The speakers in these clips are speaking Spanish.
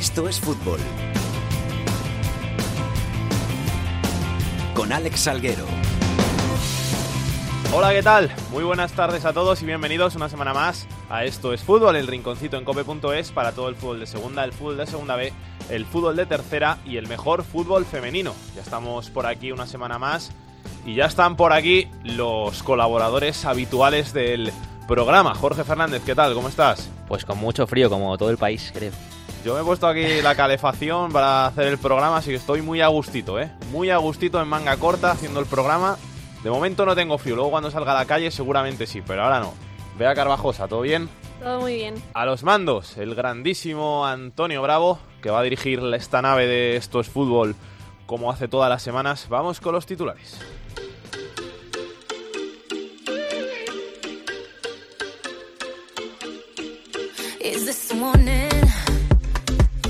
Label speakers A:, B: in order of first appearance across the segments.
A: Esto es fútbol. Con Alex Salguero.
B: Hola, ¿qué tal? Muy buenas tardes a todos y bienvenidos una semana más a Esto es Fútbol, el rinconcito en cope.es para todo el fútbol de segunda, el fútbol de segunda B, el fútbol de tercera y el mejor fútbol femenino. Ya estamos por aquí una semana más y ya están por aquí los colaboradores habituales del programa. Jorge Fernández, ¿qué tal? ¿Cómo estás?
C: Pues con mucho frío, como todo el país, creo.
B: Yo me he puesto aquí la calefacción para hacer el programa, así que estoy muy a gustito, ¿eh? Muy a gustito en manga corta haciendo el programa. De momento no tengo frío, luego cuando salga a la calle seguramente sí, pero ahora no. Vea Carvajosa, ¿todo bien?
D: Todo muy bien.
B: A los mandos, el grandísimo Antonio Bravo, que va a dirigir esta nave de Estos Fútbol como hace todas las semanas. Vamos con los titulares.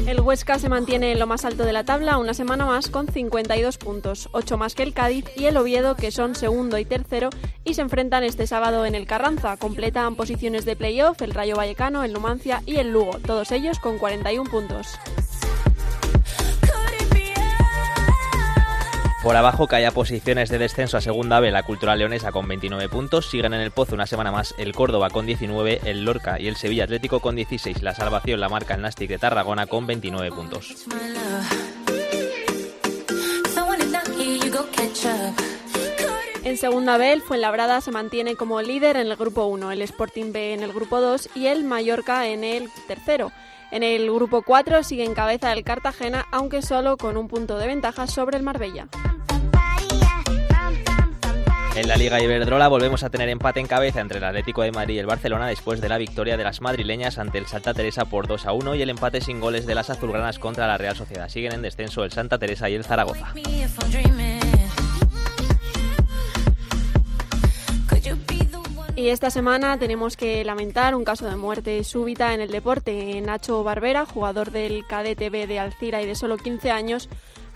D: El Huesca se mantiene en lo más alto de la tabla una semana más con 52 puntos, 8 más que el Cádiz y el Oviedo que son segundo y tercero y se enfrentan este sábado en el Carranza. Completan posiciones de playoff el Rayo Vallecano, el Numancia y el Lugo, todos ellos con 41 puntos.
C: Por abajo cae posiciones de descenso a segunda B la Cultural Leonesa con 29 puntos, siguen en el pozo una semana más el Córdoba con 19, el Lorca y el Sevilla Atlético con 16, la salvación la marca el Nastic de Tarragona con 29 puntos.
D: En segunda B, el Fuenlabrada se mantiene como líder en el grupo 1, el Sporting B en el grupo 2 y el Mallorca en el tercero. En el grupo 4 sigue en cabeza el Cartagena, aunque solo con un punto de ventaja sobre el Marbella.
C: En la Liga Iberdrola volvemos a tener empate en cabeza entre el Atlético de Madrid y el Barcelona después de la victoria de las madrileñas ante el Santa Teresa por 2 a 1 y el empate sin goles de las azulgranas contra la Real Sociedad. Siguen en descenso el Santa Teresa y el Zaragoza.
D: Y esta semana tenemos que lamentar un caso de muerte súbita en el deporte. Nacho Barbera, jugador del KDTB de Alcira y de solo 15 años,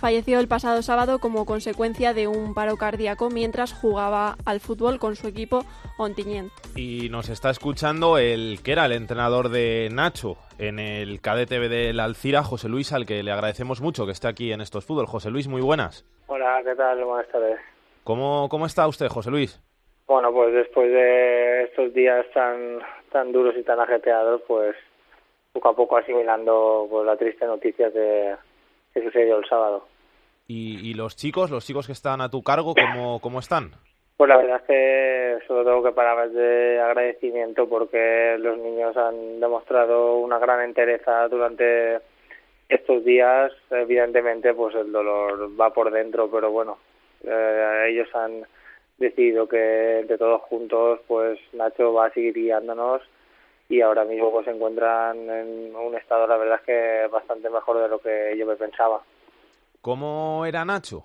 D: falleció el pasado sábado como consecuencia de un paro cardíaco mientras jugaba al fútbol con su equipo Ontiñent.
B: Y nos está escuchando el que era el entrenador de Nacho en el KDTB de Alcira, José Luis, al que le agradecemos mucho que esté aquí en estos fútbol. José Luis, muy buenas.
E: Hola, ¿qué tal? Buenas tardes.
B: ¿Cómo, cómo está usted, José Luis?
E: Bueno, pues después de estos días tan tan duros y tan ajetreados, pues poco a poco asimilando pues, la triste noticia que, que sucedió el sábado.
B: ¿Y, ¿Y, los chicos, los chicos que están a tu cargo, cómo, cómo están?
E: Pues la verdad es que solo tengo que parar de agradecimiento porque los niños han demostrado una gran entereza durante estos días. Evidentemente, pues el dolor va por dentro, pero bueno, eh, ellos han decidido que entre todos juntos pues Nacho va a seguir guiándonos y ahora mismo pues se encuentran en un estado la verdad es que bastante mejor de lo que yo me pensaba.
B: ¿Cómo era Nacho?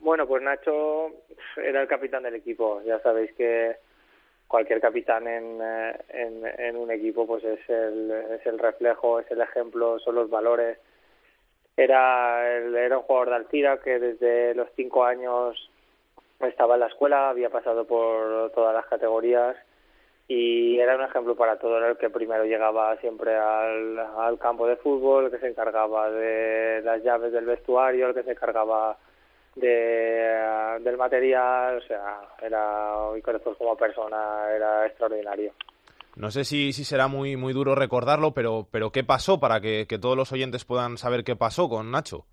E: Bueno, pues Nacho era el capitán del equipo. Ya sabéis que cualquier capitán en, en, en un equipo pues es el, es el reflejo, es el ejemplo, son los valores. Era, era un jugador de Alcira que desde los cinco años estaba en la escuela, había pasado por todas las categorías y era un ejemplo para todo, era el que primero llegaba siempre al, al campo de fútbol, el que se encargaba de las llaves del vestuario, el que se encargaba de, del material, o sea, era, y después como persona era extraordinario.
B: No sé si, si será muy, muy duro recordarlo, pero, pero ¿qué pasó para que, que todos los oyentes puedan saber qué pasó con Nacho?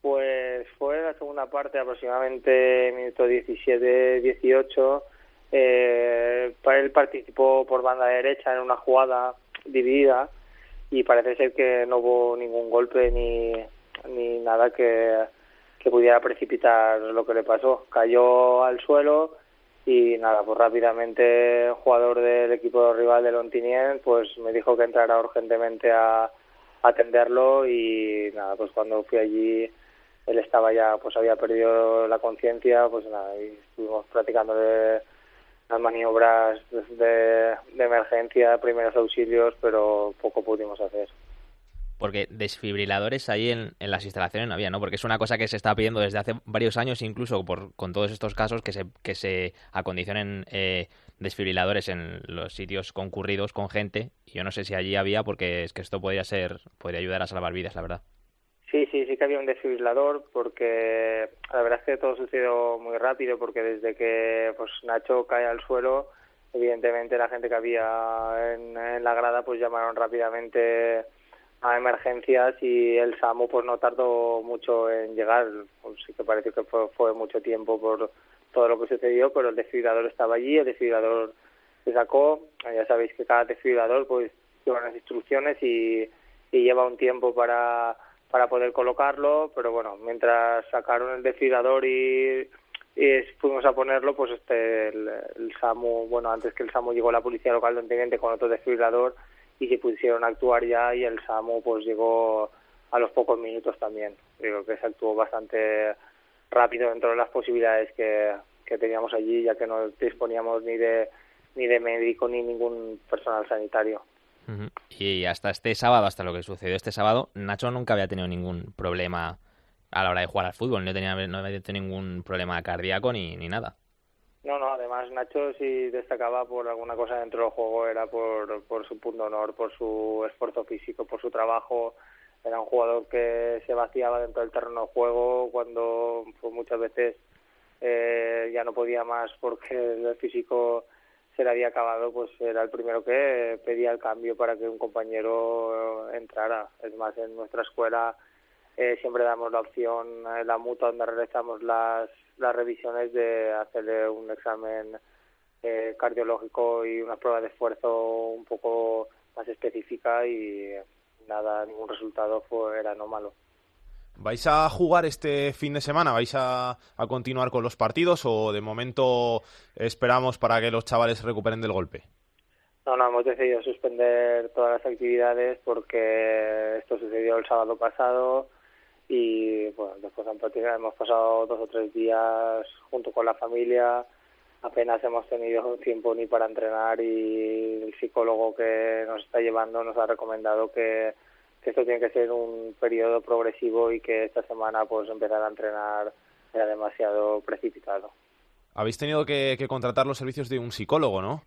E: Pues fue la segunda parte, aproximadamente minuto 17-18. Eh, él participó por banda derecha en una jugada dividida y parece ser que no hubo ningún golpe ni, ni nada que, que pudiera precipitar lo que le pasó. Cayó al suelo y nada, pues rápidamente el jugador del equipo rival de Lontinien pues me dijo que entrara urgentemente a atenderlo y nada, pues cuando fui allí él estaba ya, pues había perdido la conciencia, pues nada, y estuvimos practicando de las maniobras de, de emergencia, primeros auxilios, pero poco pudimos hacer.
C: Porque desfibriladores ahí en, las instalaciones no había, ¿no? Porque es una cosa que se está pidiendo desde hace varios años, incluso por, con todos estos casos, que se, que se acondicionen eh, desfibriladores en los sitios concurridos con gente. Y yo no sé si allí había, porque es que esto podría ser, podría ayudar a salvar vidas, la verdad.
E: Sí, sí, sí que había un desfibrilador porque la verdad es que todo sucedió muy rápido porque desde que pues Nacho cae al suelo, evidentemente la gente que había en, la grada pues llamaron rápidamente a emergencias y el SAMU pues no tardó mucho en llegar, pues sí que parece que fue, fue mucho tiempo por todo lo que sucedió, pero el desfibrilador estaba allí, el desfibrilador se sacó, ya sabéis que cada desfibrilador pues lleva unas instrucciones y, y lleva un tiempo para para poder colocarlo, pero bueno, mientras sacaron el desfibrilador y, y fuimos a ponerlo, pues este el, SAMU, bueno, antes que el SAMU llegó la policía local de Teniente con otro desfibrilador y se pusieron a actuar ya y el SAMU pues llegó a los pocos minutos también. Creo que se actuó bastante rápido dentro de las posibilidades que, que teníamos allí, ya que no disponíamos ni de ni de médico ni ningún personal sanitario.
C: Y hasta este sábado, hasta lo que sucedió este sábado, Nacho nunca había tenido ningún problema a la hora de jugar al fútbol, no, tenía, no había tenido ningún problema cardíaco ni, ni nada.
E: No, no, además Nacho si destacaba por alguna cosa dentro del juego era por, por su punto honor, por su esfuerzo físico, por su trabajo. Era un jugador que se vaciaba dentro del terreno de juego cuando pues, muchas veces eh, ya no podía más porque el físico se le había acabado, pues era el primero que pedía el cambio para que un compañero entrara. Es más, en nuestra escuela eh, siempre damos la opción, en la mutua donde realizamos las, las revisiones de hacerle un examen eh, cardiológico y una prueba de esfuerzo un poco más específica y nada, ningún resultado fue, era anómalo.
B: ¿Vais a jugar este fin de semana? ¿Vais a, continuar con los partidos o de momento esperamos para que los chavales recuperen del golpe?
E: No, no, hemos decidido suspender todas las actividades porque esto sucedió el sábado pasado y bueno, después hemos pasado dos o tres días junto con la familia, apenas hemos tenido tiempo ni para entrenar y el psicólogo que nos está llevando nos ha recomendado que que esto tiene que ser un periodo progresivo y que esta semana pues empezar a entrenar era demasiado precipitado.
B: Habéis tenido que, contratar los servicios de un psicólogo, ¿no?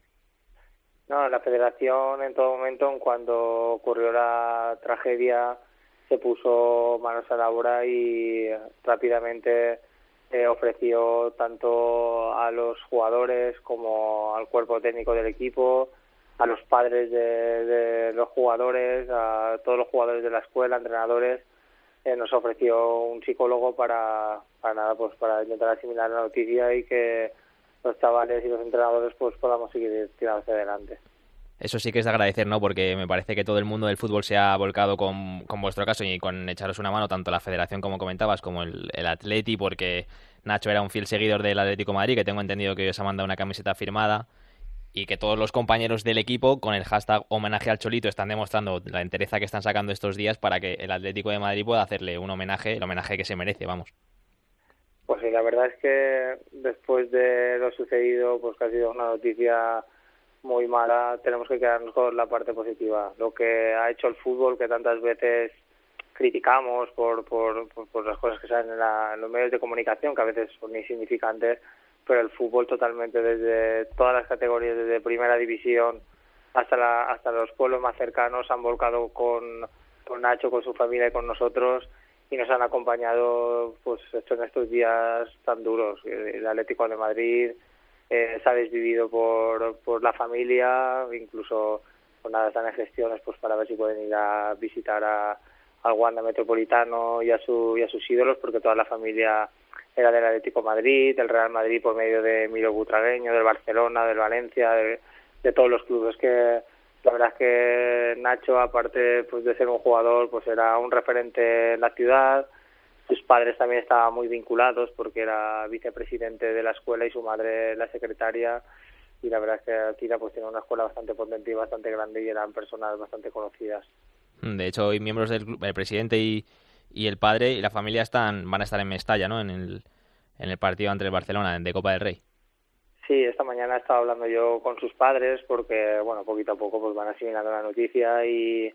E: No, la federación en todo momento, en cuando ocurrió la tragedia, se puso manos a la obra y rápidamente eh, ofreció tanto a los jugadores como al cuerpo técnico del equipo a los padres de, los jugadores, a todos los jugadores de la escuela, entrenadores, eh, nos ofreció un psicólogo para, para nada, pues para intentar asimilar la noticia y que los chavales y los entrenadores pues podamos seguir tirando hacia adelante.
C: Eso sí que es de agradecer, ¿no? Porque me parece que todo el mundo del fútbol se ha volcado con, con vuestro caso y con echaros una mano, tanto la federación como comentabas, como el, el Atleti, porque Nacho era un fiel seguidor del Atlético Madrid, que tengo entendido que os ha mandado una camiseta firmada y que todos los compañeros del equipo con el hashtag homenaje al Cholito están demostrando la entereza que están sacando estos días para que el Atlético de Madrid pueda hacerle un homenaje, el homenaje que se merece, vamos.
E: Pues sí, la verdad es que después de lo sucedido, pues que ha sido una noticia muy mala, tenemos que quedarnos con la parte positiva. Lo que ha hecho el fútbol, que tantas veces criticamos por, por, por, las cosas que salen en, los medios de comunicación, que a veces son insignificantes, pero el fútbol totalmente desde todas las categorías, desde primera división hasta la, hasta los pueblos más cercanos, han volcado con, con Nacho, con su familia y con nosotros y nos han acompañado pues en estos días tan duros. El Atlético de Madrid eh, se ha desvivido por, por la familia, incluso pues nada, están en gestiones pues para ver si pueden ir a visitar a, al Wanda Metropolitano y a, su, y a sus ídolos, porque toda la familia era del Atlético Madrid, del Real Madrid por medio de Miro Butragueño, del Barcelona, del Valencia, de, todos los clubes que la verdad es que Nacho aparte pues de ser un jugador pues era un referente en la ciudad. Sus padres también estaban muy vinculados porque era vicepresidente de la escuela y su madre la secretaria. Y la verdad es que Tira pues tiene una escuela bastante potente y bastante grande y eran personas bastante conocidas.
C: De hecho hoy miembros del el presidente y y el padre y la familia están van a estar en Mestalla, ¿no? En el, en el partido ante el Barcelona de Copa del Rey.
E: Sí, esta mañana he estado hablando yo con sus padres porque, bueno, poquito a poco pues van asimilando la noticia y,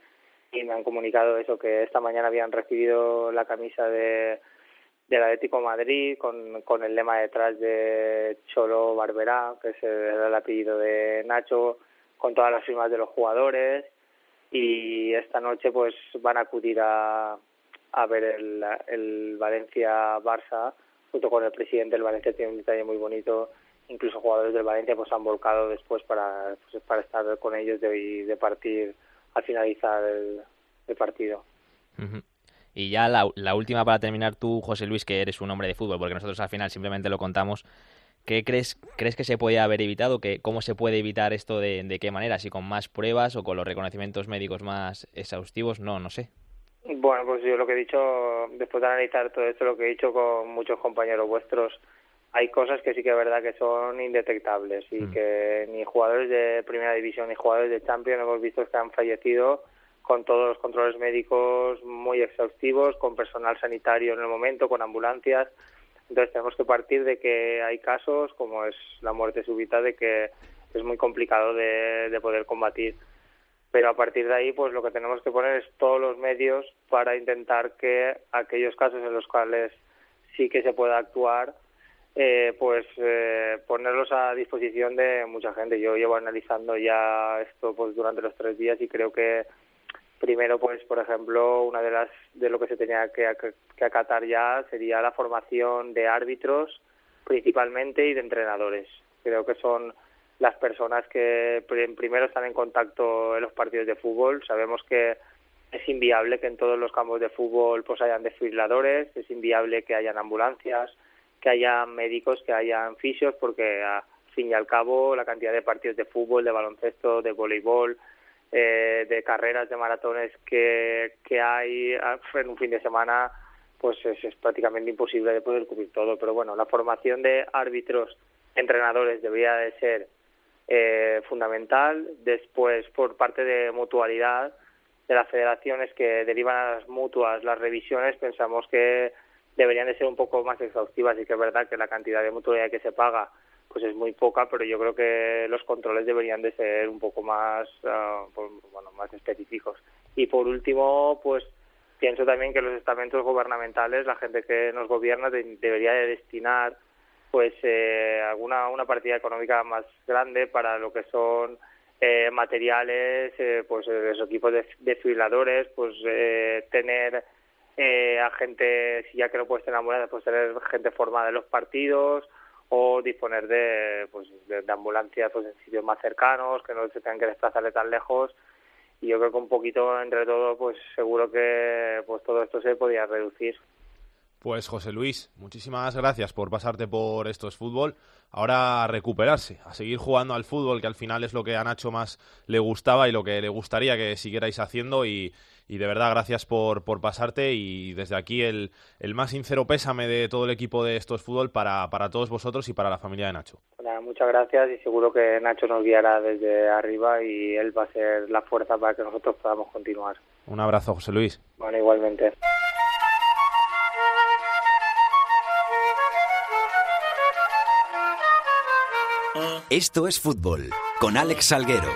E: y me han comunicado eso, que esta mañana habían recibido la camisa de del Atlético Madrid con, con el lema detrás de Cholo Barberá, que es el, apellido de Nacho, con todas las firmas de los jugadores y esta noche pues van a acudir a, a ver el, el Valencia-Barça junto con el presidente del Valencia tiene un detalle muy bonito incluso jugadores del Valencia pues han volcado después para pues, para estar con ellos de, de partir al finalizar el, partido
C: y ya la, la, última para terminar tú, José Luis, que eres un hombre de fútbol, porque nosotros al final simplemente lo contamos. ¿Qué crees, crees que se puede haber evitado? ¿Qué, ¿Cómo se puede evitar esto? De, ¿De qué manera? ¿Si con más pruebas o con los reconocimientos médicos más exhaustivos? No, no sé.
E: Bueno, pues yo lo que he dicho, después de analizar todo esto, lo que he dicho con muchos compañeros vuestros, hay cosas que sí que es verdad que son indetectables y mm. que ni jugadores de primera división ni jugadores de Champions hemos visto que han fallecido con todos los controles médicos muy exhaustivos, con personal sanitario en el momento, con ambulancias. Entonces tenemos que partir de que hay casos, como es la muerte súbita, de que es muy complicado de, de poder combatir. Pero a partir de ahí, pues lo que tenemos que poner es todos los medios para intentar que aquellos casos en los cuales sí que se pueda actuar, eh, pues eh, ponerlos a disposición de mucha gente. Yo llevo analizando ya esto pues durante los tres días y creo que Primero, pues, por ejemplo, una de las de lo que se tenía que, que acatar ya sería la formación de árbitros, principalmente, y de entrenadores. Creo que son las personas que primero están en contacto en los partidos de fútbol. Sabemos que es inviable que en todos los campos de fútbol pues hayan desfibriladores, es inviable que hayan ambulancias, que haya médicos, que hayan fisios, porque a fin y al cabo la cantidad de partidos de fútbol, de baloncesto, de voleibol, eh, de carreras, de maratones que, que hay ah, en un fin de semana, pues es, prácticamente imposible de poder cubrir todo. Pero bueno, la formación de árbitros, entrenadores debería de ser eh, fundamental. Después, por parte de mutualidad de las federaciones que derivan a las mutuas las revisiones, pensamos que deberían de ser un poco más exhaustivas y que es verdad que la cantidad de mutualidad que se paga pues es muy poca, pero yo creo que los controles deberían de ser un poco más, pues, bueno, más específicos. Y por último, pues pienso también que los estamentos gubernamentales, la gente que nos gobierna, debería de destinar pues eh, alguna una partida económica más grande para lo que son eh, materiales, eh, pues los equipos de desfibriladores, pues tener a gente, si ya que no puedes tener ambulancias, pues tener gente formada en los partidos, o disponer de, pues, de, ambulancias pues, en sitios más cercanos, que no se tengan que desplazarle tan lejos. Y yo creo que un poquito entre todo, pues seguro que pues todo esto se podía reducir.
B: Pues José Luis, muchísimas gracias por pasarte por estos fútbol. Ahora a recuperarse, a seguir jugando al fútbol, que al final es lo que a Nacho más le gustaba y lo que le gustaría que siguierais haciendo. Y, y de verdad gracias por, por pasarte y desde aquí el, el, más sincero pésame de todo el equipo de estos fútbol para, para todos vosotros y para la familia de Nacho.
E: muchas gracias y seguro que Nacho nos guiará desde arriba y él va a ser la fuerza para que nosotros podamos continuar.
B: Un abrazo, José Luis.
E: Bueno, igualmente.
A: Esto es fútbol con Alex Salguero.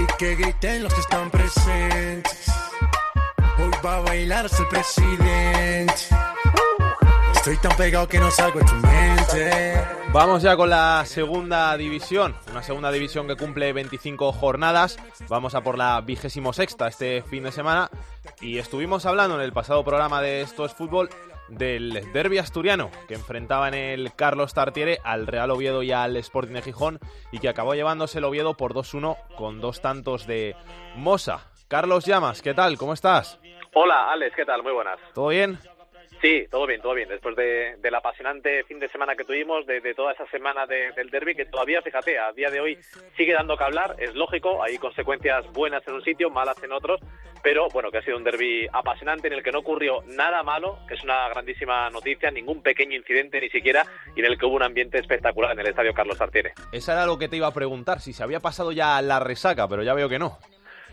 F: Y que griten los que están presentes va a bailar el presidente. Estoy tan pegado que no salgo de tu mente.
B: Vamos ya con la segunda división, una segunda división que cumple 25 jornadas. Vamos a por la vigésimo sexta este fin de semana y estuvimos hablando en el pasado programa de Esto es Fútbol del derby asturiano que enfrentaba en el Carlos Tartiere al Real Oviedo y al Sporting de Gijón y que acabó llevándose el Oviedo por 2-1 con dos tantos de Mosa. Carlos Llamas, ¿qué tal? ¿Cómo estás?
G: Hola, Alex, ¿qué tal? Muy buenas.
B: ¿Todo bien?
G: Sí, todo bien, todo bien. Después de, del apasionante fin de semana que tuvimos, de, toda esa semana del derby, que todavía, fíjate, a día de hoy sigue dando que hablar, es lógico, hay consecuencias buenas en un sitio, malas en otros, pero bueno, que ha sido un derby apasionante en el que no ocurrió nada malo, que es una grandísima noticia, ningún pequeño incidente ni siquiera, y en el que hubo un ambiente espectacular en el estadio Carlos Artiere.
B: Esa era lo que te iba a preguntar, si se había pasado ya la resaca, pero ya veo que no.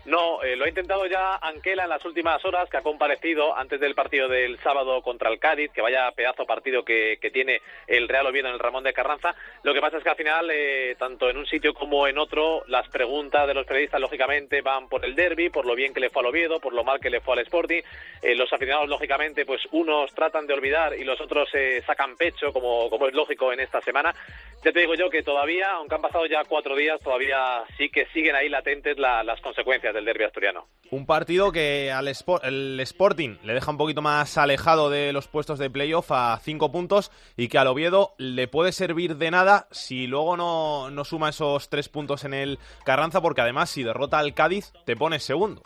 G: No, eh, lo ha intentado ya Anquela en las últimas horas, que ha comparecido antes del partido del sábado contra el Cádiz, que vaya pedazo partido que, que tiene el Real Oviedo en el Ramón de Carranza. Lo que pasa es que al final, eh, tanto en un sitio como en otro, las preguntas de los periodistas, lógicamente, van por el derby, por lo bien que le fue al Oviedo, por lo mal que le fue al Sporting. Eh, los aficionados, lógicamente, pues unos tratan de olvidar y los otros eh, sacan pecho, como, como es lógico en esta semana. Ya te digo yo que todavía, aunque han pasado ya cuatro días, todavía sí que siguen ahí latentes la- las consecuencias del asturiano.
B: Un partido que al el Sporting le deja un poquito más alejado de los puestos de playoff a cinco puntos y que al Oviedo le puede servir de nada si luego no, no suma esos tres puntos en el Carranza, porque además si derrota al Cádiz te pones segundo.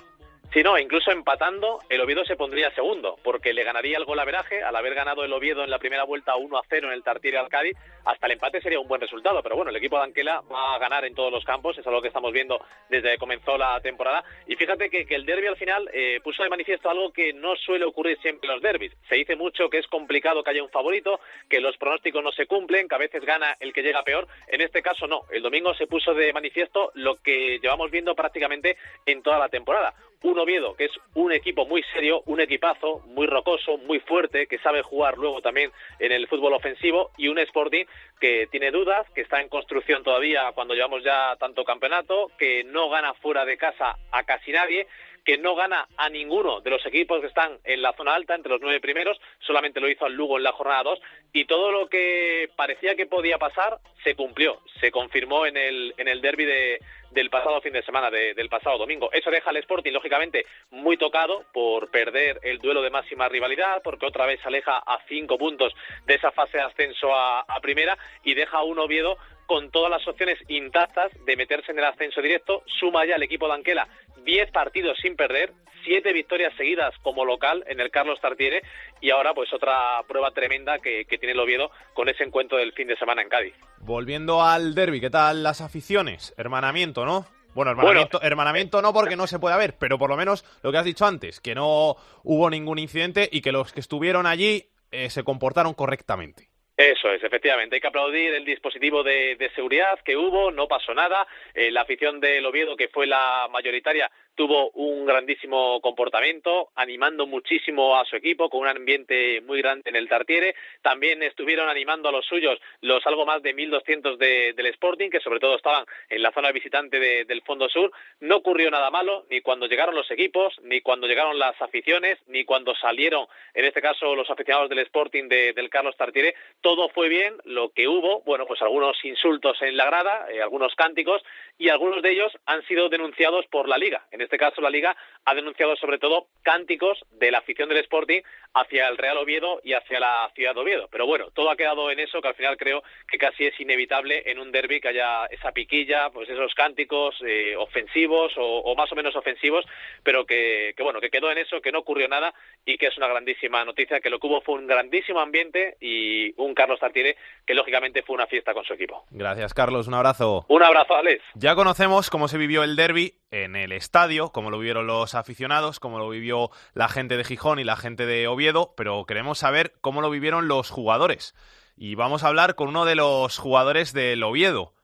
G: Si no, incluso empatando, el Oviedo se pondría segundo, porque le ganaría el golaveraje al haber ganado el Oviedo en la primera vuelta 1 a 0 en el Tartiere al Cádiz. Hasta el empate sería un buen resultado, pero bueno, el equipo de Anquela va a ganar en todos los campos, es algo que estamos viendo desde que comenzó la temporada. Y fíjate que, el derby al final eh, puso de manifiesto algo que no suele ocurrir siempre en los derbis. Se dice mucho que es complicado que haya un favorito, que los pronósticos no se cumplen, que a veces gana el que llega peor. En este caso no. El domingo se puso de manifiesto lo que llevamos viendo prácticamente en toda la temporada un Oviedo, que es un equipo muy serio, un equipazo, muy rocoso, muy fuerte, que sabe jugar luego también en el fútbol ofensivo, y un Sporting que tiene dudas, que está en construcción todavía cuando llevamos ya tanto campeonato, que no gana fuera de casa a casi nadie, que no gana a ninguno de los equipos que están en la zona alta, entre los nueve primeros, solamente lo hizo al Lugo en la jornada 2, y todo lo que parecía que podía pasar se cumplió, se confirmó en el, en el derby de, del pasado fin de semana, de- del pasado domingo. Eso deja al Sporting, lógicamente, muy tocado por perder el duelo de máxima rivalidad, porque otra vez se aleja a cinco puntos de esa fase de ascenso a, a primera y deja a un Oviedo con todas las opciones intactas de meterse en el ascenso directo. Suma ya el equipo de Anquela 10 partidos sin perder, siete victorias seguidas como local en el Carlos Tartiere y ahora pues otra prueba tremenda que, que tiene el Oviedo con ese encuentro del fin de semana en Cádiz.
B: Volviendo al derby, ¿qué tal las aficiones? Hermanamiento, ¿no? Bueno, hermanamiento, hermanamiento no porque no se puede ver, pero por lo menos lo que has dicho antes, que no hubo ningún incidente y que los que estuvieron allí eh, se comportaron correctamente.
G: Eso es, efectivamente. Hay que aplaudir el dispositivo de, de seguridad que hubo, no pasó nada. Eh, la afición del Oviedo, que fue la mayoritaria, tuvo un grandísimo comportamiento, animando muchísimo a su equipo, con un ambiente muy grande en el Tartiere. También estuvieron animando a los suyos los algo más de 1.200 de, del Sporting, que sobre todo estaban en la zona visitante de- del Fondo Sur. No ocurrió nada malo, ni cuando llegaron los equipos, ni cuando llegaron las aficiones, ni cuando salieron, en este caso, los aficionados del Sporting de- del Carlos Tartiere. Todo fue bien, lo que hubo, bueno, pues algunos insultos en la grada, eh, algunos cánticos, y algunos de ellos han sido denunciados por la Liga. En este caso, la Liga ha denunciado sobre todo cánticos de la afición del Sporting hacia el Real Oviedo y hacia la ciudad de Oviedo. Pero bueno, todo ha quedado en eso, que al final creo que casi es inevitable en un derby que haya esa piquilla, pues esos cánticos eh, ofensivos o, o más o menos ofensivos, pero que, que bueno, que quedó en eso, que no ocurrió nada y que es una grandísima noticia, que lo que hubo fue un grandísimo ambiente y un Carlos Tartiere que lógicamente fue una fiesta con su equipo.
B: Gracias, Carlos. Un abrazo.
G: Un abrazo, Alex.
B: Ya conocemos cómo se vivió el derby en el estadio, cómo lo vivieron los aficionados, cómo lo vivió la gente de Gijón y la gente de Oviedo, pero queremos saber cómo lo vivieron los jugadores. Y vamos a hablar con uno de los jugadores del Oviedo.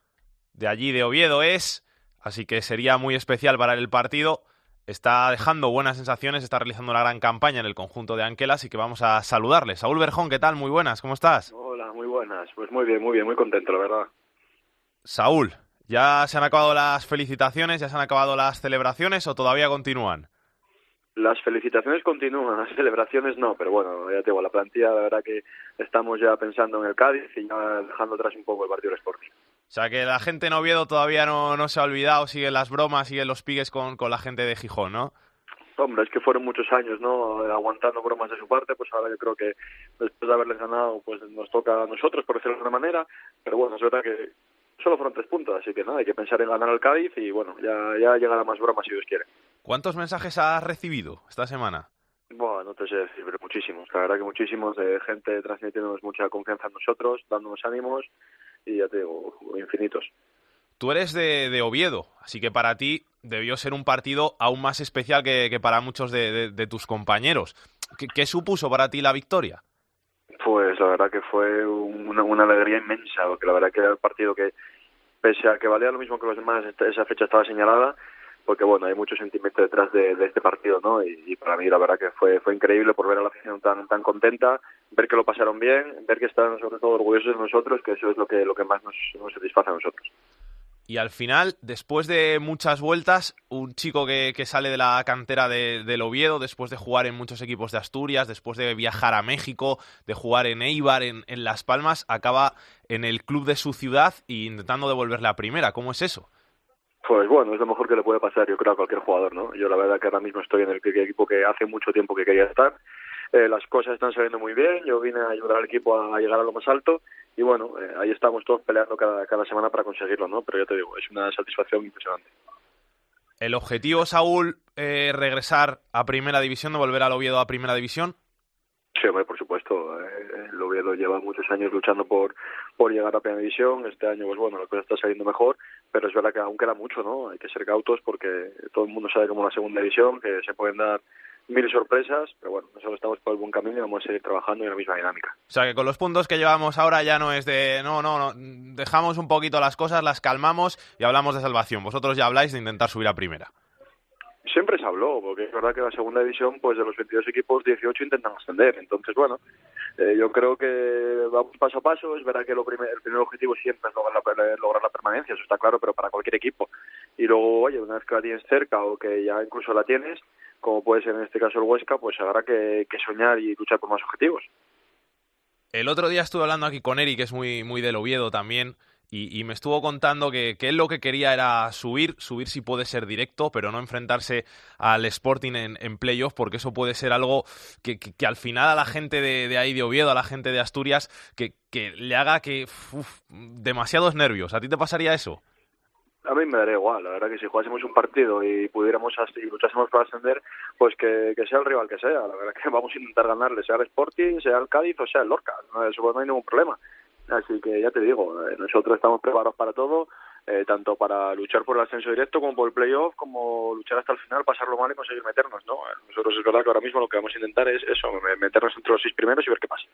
B: De allí de Oviedo es, así que sería muy especial para el partido. Está dejando buenas sensaciones, está realizando una gran campaña en el conjunto de Anquela, así que vamos a saludarle. Saúl Berjón, ¿qué tal? Muy buenas, ¿cómo estás?
H: Hola, muy buenas. Pues muy bien, muy bien, muy contento, la verdad.
B: Saúl, ¿ya se han acabado las felicitaciones, ya se han acabado las celebraciones o todavía continúan?
H: Las felicitaciones continúan, las celebraciones no, pero bueno, ya te digo, la plantilla, la verdad que estamos ya pensando en el Cádiz y ya dejando atrás un poco el partido del Sporting.
B: O sea que la gente en Oviedo todavía no, no se ha olvidado, siguen las bromas, siguen los pigues con, con la gente de Gijón, ¿no?
H: Hombre, es que fueron muchos años, ¿no? Aguantando bromas de su parte, pues ahora yo creo que después de haberles ganado, pues nos toca a nosotros, por decirlo de alguna manera, pero bueno, es verdad que solo fueron tres puntos, así que nada, hay que pensar en ganar al Cádiz y bueno, ya, ya llegará más bromas si Dios quiere.
B: ¿Cuántos mensajes has recibido esta semana?
H: Bueno, no te sé decir, pero muchísimos. La verdad que muchísimos de gente transmitiéndonos mucha confianza en nosotros, dándonos ánimos y ya te digo, infinitos.
B: Tú eres de, de Oviedo, así que para ti debió ser un partido aún más especial que, que para muchos de, de- de tus compañeros. ¿Qué, qué supuso para ti la victoria?
H: Pues la verdad que fue una, alegría inmensa, porque la verdad que era el partido que, pese a que valía lo mismo que los demás, esa fecha estaba señalada, porque bueno, hay mucho sentimiento detrás de, este partido, ¿no? Y, para mí la verdad que fue fue increíble por ver a la afición tan tan contenta, ver que lo pasaron bien, ver que están sobre todo orgullosos de nosotros, que eso es lo que lo que más nos, nos satisface a nosotros.
B: Y al final, después de muchas vueltas, un chico que, que sale de la cantera de, del Oviedo, después de jugar en muchos equipos de Asturias, después de viajar a México, de jugar en Eibar, en, en Las Palmas, acaba en el club de su ciudad e intentando devolverle a primera. ¿Cómo es eso?
H: Pues bueno, es lo mejor que le puede pasar, yo creo, a cualquier jugador, ¿no? Yo la verdad que ahora mismo estoy en el equipo que hace mucho tiempo que quería estar. Eh, las cosas están saliendo muy bien, yo vine a ayudar al equipo a, llegar a lo más alto y bueno, eh, ahí estamos todos peleando cada, cada semana para conseguirlo, ¿no? Pero ya te digo, es una satisfacción impresionante.
B: ¿El objetivo, Saúl, eh, regresar a Primera División, de volver al Oviedo a Primera División?
H: Sí, por supuesto. Eh, el Oviedo lleva muchos años luchando por, por llegar a Primera División. Este año, pues bueno, la cosa está saliendo mejor, pero es verdad que aún queda mucho, ¿no? Hay que ser cautos porque todo el mundo sabe como la Segunda División, que se pueden dar mil sorpresas, pero bueno, nosotros estamos por el buen camino y vamos a seguir trabajando en la misma dinámica.
B: O sea que con los puntos que llevamos ahora ya no es de, no, no, no, dejamos un poquito las cosas, las calmamos y hablamos de salvación. Vosotros ya habláis de intentar subir a primera
H: siempre se habló, porque es verdad que la segunda división, pues de los 22 equipos, 18 intentan ascender. Entonces, bueno, eh, yo creo que vamos paso a paso. Es verdad que lo primer, el primer objetivo siempre es lograr la, lograr la permanencia, eso está claro, pero para cualquier equipo. Y luego, oye, una vez que la tienes cerca o que ya incluso la tienes, como puede ser en este caso el Huesca, pues habrá que, soñar y luchar por más objetivos.
B: El otro día estuve hablando aquí con Eric, que es muy, muy del Oviedo también, y, me estuvo contando que, él lo que quería era subir, subir si puede ser directo, pero no enfrentarse al Sporting en, en playoff, porque eso puede ser algo que, al final a la gente de, ahí de Oviedo, a la gente de Asturias, que, le haga que demasiados nervios. ¿A ti te pasaría eso?
H: A mí me daría igual, la verdad que si jugásemos un partido y pudiéramos y luchásemos para ascender, pues que, sea el rival que sea, la verdad que vamos a intentar ganarle, sea el Sporting, sea el Cádiz o sea el Lorca, eso no hay ningún problema. Así que ya te digo, eh, nosotros estamos preparados para todo, eh, tanto para luchar por el ascenso directo como por el playoff, como luchar hasta el final, pasarlo mal y conseguir meternos, ¿no? Nosotros es verdad que ahora mismo lo que vamos a intentar es eso, meternos entre los seis primeros y ver qué pasa.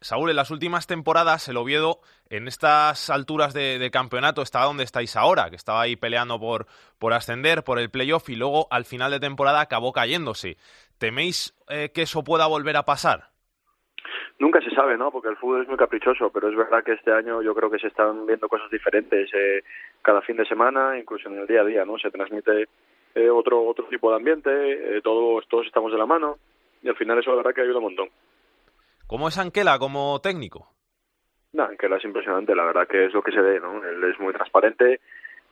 B: Saúl, en las últimas temporadas el Oviedo en estas alturas de, campeonato estaba donde estáis ahora, que estaba ahí peleando por, por ascender, por el playoff y luego al final de temporada acabó cayéndose. ¿Teméis eh, que eso pueda volver a pasar?
H: Nunca se sabe, ¿no? Porque el fútbol es muy caprichoso, pero es verdad que este año yo creo que se están viendo cosas diferentes eh, cada fin de semana, incluso en el día a día, ¿no? Se transmite eh, otro otro tipo de ambiente, eh, todos todos estamos de la mano y al final eso la verdad que ayuda un montón.
B: ¿Cómo es Anquela como técnico?
H: No, Anquela es impresionante, la verdad que es lo que se ve, ¿no? Él es muy transparente,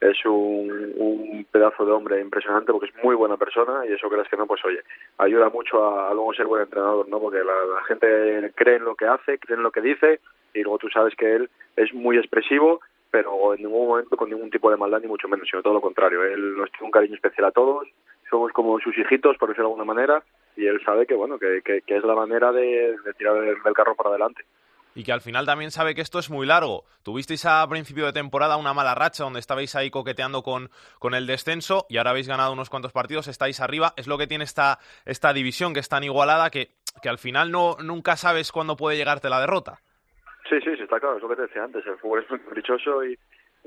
H: es un, pedazo de hombre impresionante porque es muy buena persona y eso crees que no, pues oye, ayuda mucho a, luego ser buen entrenador, ¿no? Porque la, gente cree en lo que hace, cree en lo que dice y luego tú sabes que él es muy expresivo, pero en ningún momento con ningún tipo de maldad ni mucho menos, sino todo lo contrario. Él nos tiene un cariño especial a todos, somos como sus hijitos, por decirlo de alguna manera, y él sabe que, bueno, que, que, es la manera de, de tirar del carro para adelante
B: y que al final también sabe que esto es muy largo. Tuvisteis a principio de temporada una mala racha donde estabais ahí coqueteando con, con el descenso y ahora habéis ganado unos cuantos partidos, estáis arriba. Es lo que tiene esta, esta división que es tan igualada que, que al final no nunca sabes cuándo puede llegarte la derrota.
H: Sí, sí, sí, está claro, es lo que te decía antes. El fútbol es muy caprichoso y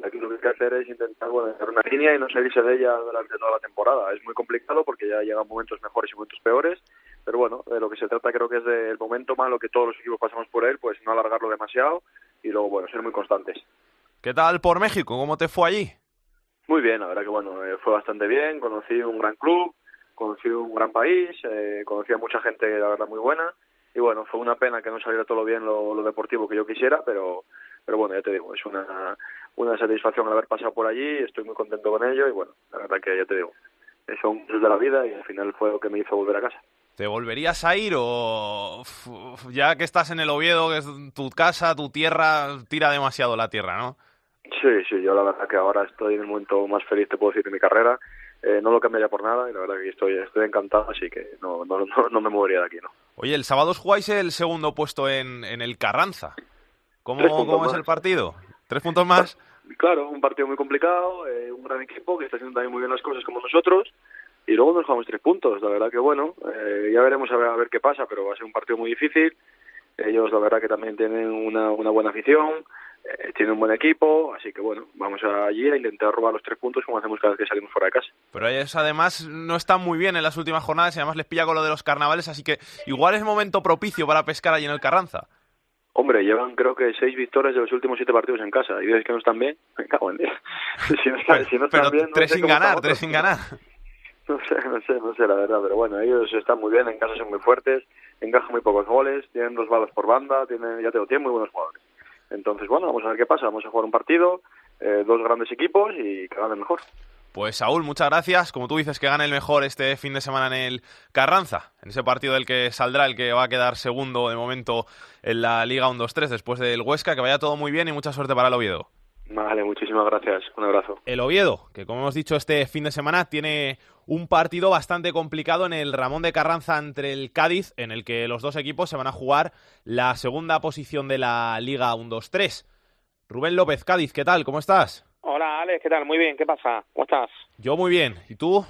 H: aquí lo que hay que hacer es intentar bueno, hacer una línea y no salirse de ella durante toda la temporada. Es muy complicado porque ya llegan momentos mejores y momentos peores pero bueno, de lo que se trata creo que es del momento malo que todos los equipos pasamos por él, pues no alargarlo demasiado y luego, bueno, ser muy constantes.
B: ¿Qué tal por México? ¿Cómo te fue allí?
H: Muy bien, la verdad que bueno, eh, fue bastante bien, conocí un gran club, conocí un gran país, eh, conocí a mucha gente, la verdad, muy buena, y bueno, fue una pena que no saliera todo bien lo, lo deportivo que yo quisiera, pero pero bueno, ya te digo, es una, una satisfacción haber pasado por allí, estoy muy contento con ello y bueno, la verdad que ya te digo, son de la vida y al final fue lo que me hizo volver a casa.
B: ¿Te volverías a ir o ya que estás en el Oviedo, que es tu casa, tu tierra, tira demasiado la tierra, no?
H: Sí, sí, yo la verdad que ahora estoy en el momento más feliz, te puedo decir, de mi carrera. Eh, no lo cambiaría por nada y la verdad que estoy, estoy encantado, así que no, no, no, me movería de aquí, ¿no?
B: Oye, el sábado os jugáis el segundo puesto en, en el Carranza. ¿Cómo, ¿cómo es el partido? ¿Tres puntos más?
H: Claro, un partido muy complicado, eh, un gran equipo que está haciendo también muy bien las cosas como nosotros y luego nos jugamos tres puntos. La verdad que bueno, eh, ya veremos a ver, a ver, qué pasa, pero va a ser un partido muy difícil. Ellos la verdad que también tienen una, una buena afición, eh, tiene un buen equipo, así que bueno, vamos allí a intentar robar los tres puntos como hacemos cada vez que salimos fuera de casa.
B: Pero ellos además no están muy bien en las últimas jornadas y además les pilla con lo de los carnavales, así que igual es momento propicio para pescar allí en el Carranza.
H: Hombre, llevan creo que seis victorias de los últimos siete partidos en casa y dices que no están bien, me cago en Dios. Si no,
B: Pero,
H: si no
B: pero
H: están bien, no
B: tres sin ganar, tres sin ganar.
H: No sé, no sé, no sé la verdad, pero bueno, ellos están muy bien, en casa son muy fuertes, encajan muy pocos goles, tienen dos balas por banda, tienen, ya te digo, tienen muy buenos jugadores. Entonces, bueno, vamos a ver qué pasa, vamos a jugar un partido, eh, dos grandes equipos y que gane el mejor.
B: Pues Saúl, muchas gracias. Como tú dices, que gane el mejor este fin de semana en el Carranza, en ese partido del que saldrá el que va a quedar segundo de momento en la Liga 1-2-3 después del Huesca. Que vaya todo muy bien y mucha suerte para el Oviedo.
H: Vale, muchísimas gracias, un abrazo.
B: El Oviedo, que como hemos dicho este fin de semana, tiene un partido bastante complicado en el Ramón de Carranza entre el Cádiz, en el que los dos equipos se van a jugar la segunda posición de la Liga 1-2-3. Rubén López, Cádiz, ¿qué tal? ¿Cómo estás?
I: Hola Alex, ¿qué tal? Muy bien, ¿qué pasa? ¿Cómo estás?
B: Yo muy bien. ¿Y tú?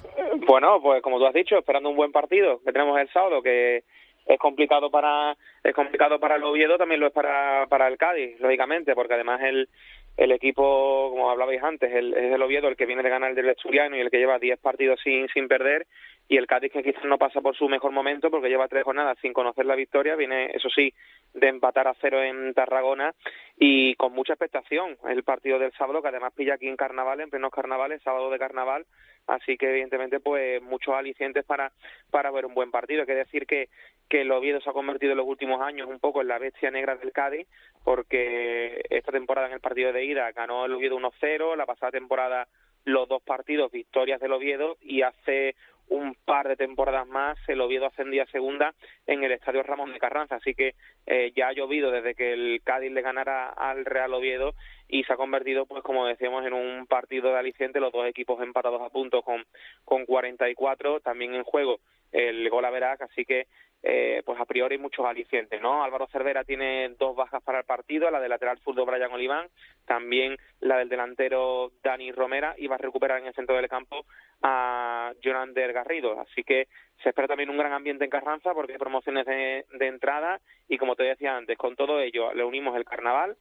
I: Bueno, pues como tú has dicho, esperando un buen partido que tenemos el sábado, que es complicado para es complicado para el Oviedo, también lo es para, para el Cádiz, lógicamente, porque además el, el equipo, como hablabais antes, el, es el Oviedo el que viene de ganar el del Asturiano y el que lleva 10 partidos sin, sin perder, y el Cádiz que quizás no pasa por su mejor momento porque lleva tres jornadas sin conocer la victoria, viene, eso sí, de empatar a cero en Tarragona y con mucha expectación el partido del sábado, que además pilla aquí en carnaval, en plenos carnavales, sábado de carnaval, así que evidentemente pues muchos alicientes para, para ver un buen partido. Hay que decir que, que el Oviedo se ha convertido en los últimos años un poco en la bestia negra del Cádiz, porque esta temporada en el partido de ida ganó el Oviedo 1-0, la pasada temporada los dos partidos victorias del Oviedo y hace un par de temporadas más el Oviedo ascendía a segunda en el Estadio Ramón de Carranza, así que eh, ya ha llovido desde que el Cádiz le ganara al Real Oviedo y se ha convertido, pues como decíamos, en un partido de aliciente, los dos equipos empatados a punto con, con 44, también en juego el gol a Verac, así que eh, pues a priori muchos alicientes, ¿no? Álvaro Cervera tiene dos bajas para el partido, la del lateral zurdo Brian Oliván, también la del delantero Dani Romera y va a recuperar en el centro del campo a Jonander Garrido, así que se espera también un gran ambiente en Carranza porque hay promociones de, de entrada y como te decía antes, con todo ello le unimos el carnaval,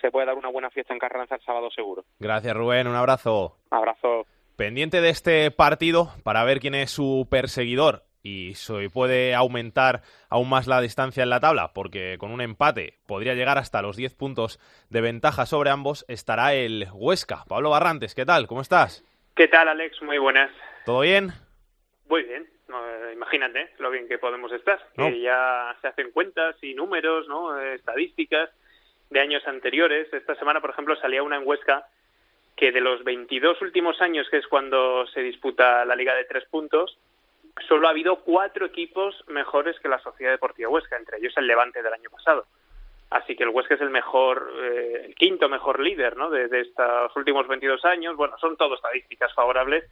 I: se puede dar una buena fiesta en Carranza el sábado seguro.
B: Gracias, Rubén. Un abrazo.
I: Abrazo.
B: Pendiente de este partido para ver quién es su perseguidor y si puede aumentar aún más la distancia en la tabla, porque con un empate podría llegar hasta los 10 puntos de ventaja sobre ambos, estará el Huesca. Pablo Barrantes, ¿qué tal? ¿Cómo estás?
J: ¿Qué tal, Alex? Muy buenas.
B: ¿Todo bien?
J: Muy bien. No, eh, imagínate lo bien que podemos estar.
B: No.
J: Que ya se hacen cuentas y números, ¿no? Eh, estadísticas de años anteriores. Esta semana, por ejemplo, salía una en Huesca que de los 22 últimos años, que es cuando se disputa la Liga de Tres Puntos, solo ha habido cuatro equipos mejores que la Sociedad Deportiva Huesca, entre ellos el Levante del año pasado. Así que el Huesca es el mejor, eh, el quinto mejor líder ¿no? de, de estos últimos 22 años. Bueno, son todo estadísticas favorables,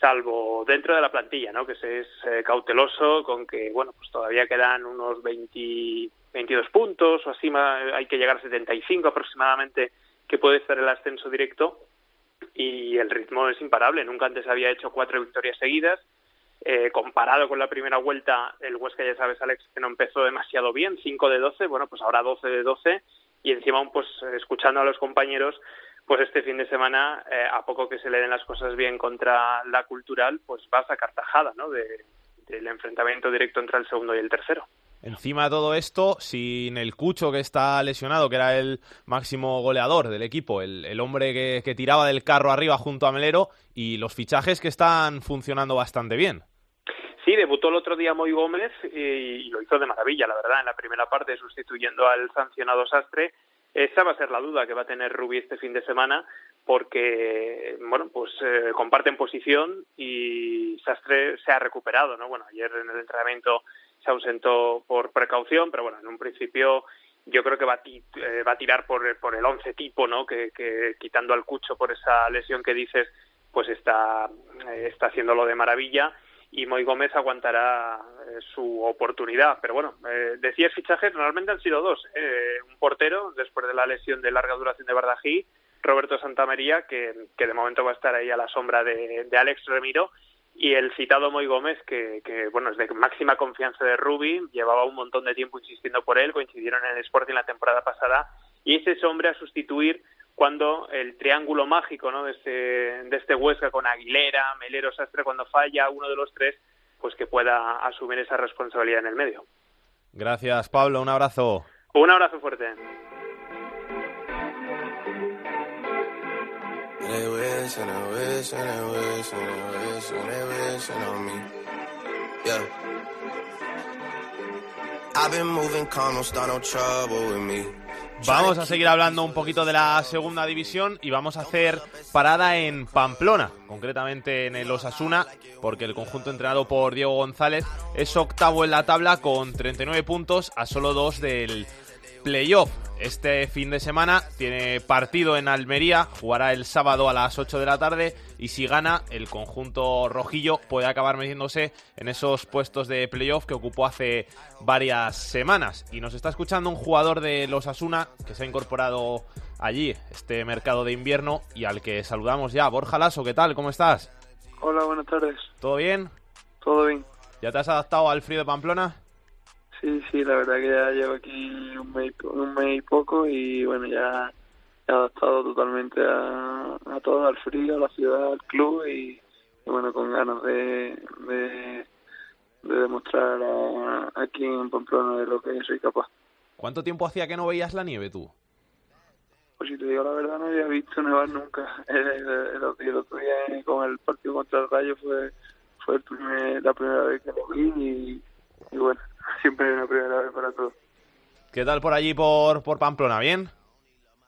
J: salvo dentro de la plantilla, ¿no? que se es eh, cauteloso con que bueno pues todavía quedan unos 20, 22 puntos o así, hay que llegar a 75 aproximadamente que puede ser el ascenso directo y el ritmo es imparable. Nunca antes había hecho cuatro victorias seguidas. Eh, comparado con la primera vuelta, el Huesca, ya sabes, Alex, que no empezó demasiado bien, 5 de 12, bueno, pues ahora 12 de 12, y encima, pues escuchando a los compañeros, pues este fin de semana, eh, a poco que se le den las cosas bien contra la cultural, pues va a sacar tajada, ¿no?, de, del enfrentamiento directo entre el segundo y el tercero.
B: Encima de todo esto, sin el Cucho que está lesionado, que era el máximo goleador del equipo, el, el hombre que, que tiraba del carro arriba junto a Melero, y los fichajes que están funcionando bastante bien.
J: Sí, debutó el otro día Moy Gómez y lo hizo de maravilla, la verdad, en la primera parte, sustituyendo al sancionado Sastre. Esa va a ser la duda que va a tener Rubí este fin de semana, porque, bueno, pues eh, comparten posición y Sastre se ha recuperado, ¿no? Bueno, ayer en el entrenamiento se ausentó por precaución, pero bueno, en un principio yo creo que va a, ti- eh, va a tirar por, por el once tipo, ¿no? Que, que quitando al Cucho por esa lesión que dices, pues está, eh, está haciéndolo de maravilla y Moy Gómez aguantará eh, su oportunidad. Pero bueno, eh, decías fichajes, normalmente han sido dos. eh, un portero, después de la lesión de larga duración de Bardají, Roberto Santamaría, que, que de momento va a estar ahí a la sombra de, de Alex Remiro, y el citado Moy Gómez, que, que bueno, es de máxima confianza de Rubi, llevaba un montón de tiempo insistiendo por él, coincidieron en el Sporting la temporada pasada y es ese hombre a sustituir cuando el triángulo mágico ¿no? de, este, de este Huesca con Aguilera, Melero, Sastre, cuando falla uno de los tres, pues que pueda asumir esa responsabilidad en el medio.
B: Gracias, Pablo. Un abrazo.
J: Un abrazo fuerte.
B: Vamos a seguir hablando un poquito de la segunda división y vamos a hacer parada en Pamplona, concretamente en el Osasuna, porque el conjunto entrenado por Diego González es octavo en la tabla con 39 puntos a solo dos del playoff. Este fin de semana tiene partido en Almería, jugará el sábado a las 8 de la tarde y si gana el conjunto rojillo puede acabar metiéndose en esos puestos de playoff que ocupó hace varias semanas. Y nos está escuchando un jugador de los Asuna que se ha incorporado allí, este mercado de invierno y al que saludamos ya. Borja Lasso, ¿qué tal? ¿Cómo estás?
K: Hola, buenas tardes.
B: ¿Todo bien?
K: Todo bien.
B: ¿Ya te has adaptado al frío de Pamplona?
K: Sí, sí, la verdad que ya llevo aquí un mes, un mes y poco y bueno, ya he adaptado totalmente a, a todo, al frío, a la ciudad, al club y, bueno, con ganas de, de, demostrar aquí en Pamplona de lo que soy capaz.
B: ¿Cuánto tiempo hacía que no veías la nieve tú?
K: Pues si te digo la verdad, no había visto nevar nunca. El, el, otro día con el partido contra el Rayo fue, fue el primer, la primera vez que lo vi y, y bueno, siempre hay una primera vez para todo.
B: ¿Qué tal por allí, por, por Pamplona? ¿Bien?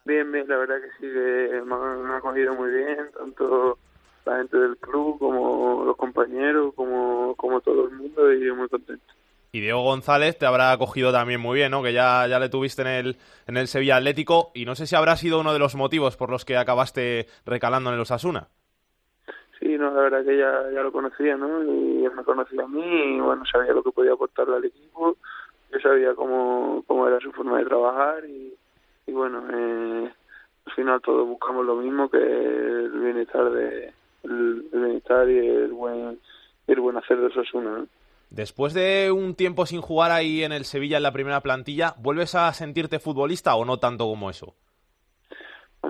K: Bien, bien, la verdad que sí, que me han acogido muy bien, tanto la gente del club como los compañeros, como, como todo el mundo, y muy contento.
B: Y Diego González te habrá acogido también muy bien, ¿no? Que ya, ya le tuviste en el, en el Sevilla Atlético, y no sé si habrá sido uno de los motivos por los que acabaste recalando en el Osasuna.
K: Sí, no, la verdad que ya, ya lo conocía, ¿no? Y él me conocía a mí y, bueno, sabía lo que podía aportarle al equipo. Yo sabía cómo, cómo era su forma de trabajar y, y bueno, eh, al final todos buscamos lo mismo que el bienestar de el, bienestar y el buen el buen hacer de Osasuna, ¿no?
B: Después de un tiempo sin jugar ahí en el Sevilla en la primera plantilla, ¿vuelves a sentirte futbolista o no tanto como eso?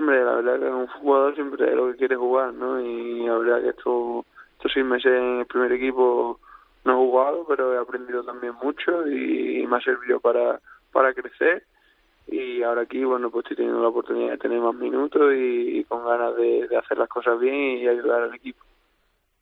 K: Hombre, la verdad que un jugador siempre es lo que quiere jugar, ¿no? Y la verdad que estos, estos seis meses en el primer equipo no he jugado, pero he aprendido también mucho y me ha servido para, para crecer. Y ahora aquí, bueno, pues estoy teniendo la oportunidad de tener más minutos y, con ganas de hacer las cosas bien y ayudar al equipo.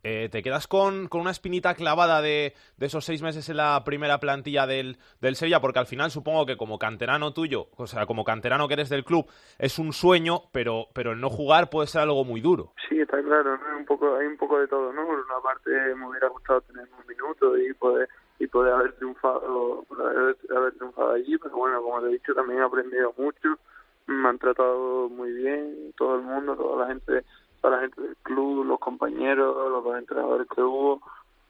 B: Eh, ¿Te quedas con, con, una espinita clavada de, de, esos seis meses en la primera plantilla del, del, Sevilla? Porque al final supongo que como canterano tuyo, o sea, como canterano que eres del club, es un sueño, pero, pero el no jugar puede ser algo muy duro.
K: Sí, está claro, un poco, hay un poco de todo, ¿no? Por una parte me hubiera gustado tener un minuto y poder y poder haber triunfado, haber, haber triunfado allí, pero bueno, como te he dicho, también he aprendido mucho, me han tratado muy bien, todo el mundo, toda la gente a la gente del club, los compañeros, los dos entrenadores que hubo,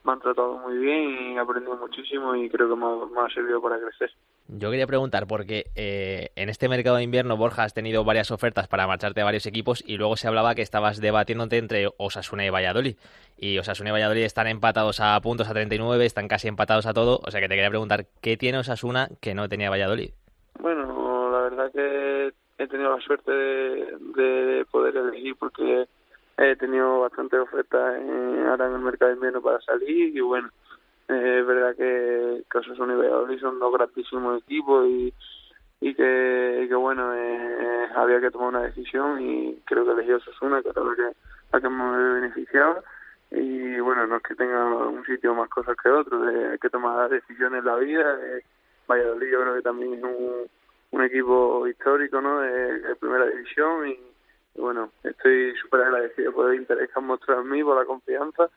K: me han tratado muy bien y he aprendido muchísimo y creo que me ha, servido para crecer.
C: Yo quería preguntar, porque eh, en este mercado de invierno, Borja, has tenido varias ofertas para marcharte a varios equipos y luego se hablaba que estabas debatiéndote entre Osasuna y Valladolid. Y Osasuna y Valladolid están empatados a puntos a 39, están casi empatados a todo. O sea que te quería preguntar, ¿qué tiene Osasuna que no tenía Valladolid?
K: Bueno, la verdad que he tenido la suerte de, de poder elegir porque he tenido bastante ofertas ahora en el mercado de invierno para salir y bueno, eh, es verdad que, que Osasuna y Valladolid son dos grandísimos equipos y, y que, que bueno, eh, había que tomar una decisión y creo que elegí Osasuna, que era la que, la que me beneficiaba y bueno, no es que tenga un sitio más cosas que otro, hay que tomar decisiones en la vida. Eh, Valladolid yo creo que también es un, un equipo histórico ¿no? de, de primera división y bueno, estoy súper agradecido por el interés que han mostrado en mí, por la confianza,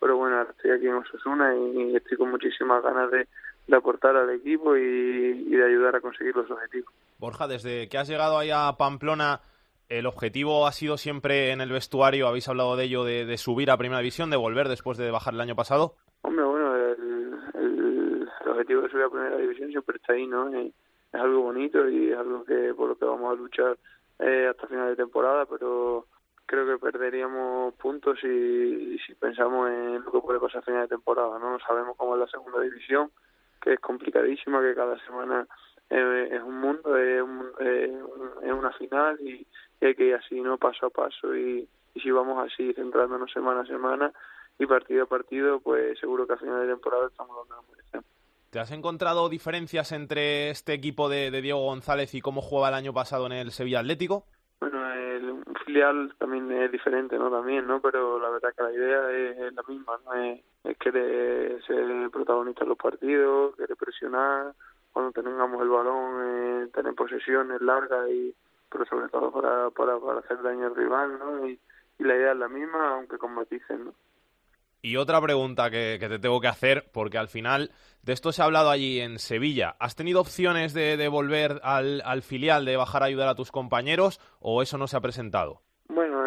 K: pero bueno, ahora estoy aquí en Osasuna y estoy con muchísimas ganas de, aportar al equipo y, de ayudar a conseguir los objetivos.
B: Borja, desde que has llegado ahí a Pamplona, ¿el objetivo ha sido siempre en el vestuario, habéis hablado de ello, de, subir a Primera División, de volver después de bajar el año pasado?
K: Hombre, bueno, el, objetivo de subir a Primera División siempre está ahí, ¿no? Es, es algo bonito y es algo que por lo que vamos a luchar eh, hasta final de temporada, pero creo que perderíamos puntos si, si pensamos en lo que puede pasar a final de temporada. no Sabemos cómo es la segunda división, que es complicadísima, que cada semana es un mundo, es, es una final y, hay que ir así, ¿no? Paso a paso y, y si vamos así centrándonos semana a semana y partido a partido, pues seguro que a final de temporada estamos donde nos merecemos.
B: ¿Te has encontrado diferencias entre este equipo de, Diego González y cómo jugaba el año pasado en el Sevilla Atlético?
K: Bueno, el filial también es diferente, ¿no? También, ¿no? Pero la verdad que la idea es, la misma, ¿no? Es, querer ser protagonista en los partidos, querer presionar, cuando tengamos el balón, eh, tener posesiones largas y pero sobre todo para, para, para hacer daño al rival, ¿no? Y, y la idea es la misma, aunque con matices, ¿no?
B: Y otra pregunta que, te tengo que hacer, porque al final de esto se ha hablado allí en Sevilla. ¿Has tenido opciones de, volver al, al, filial, de bajar a ayudar a tus compañeros, o eso no se ha presentado?
K: Bueno,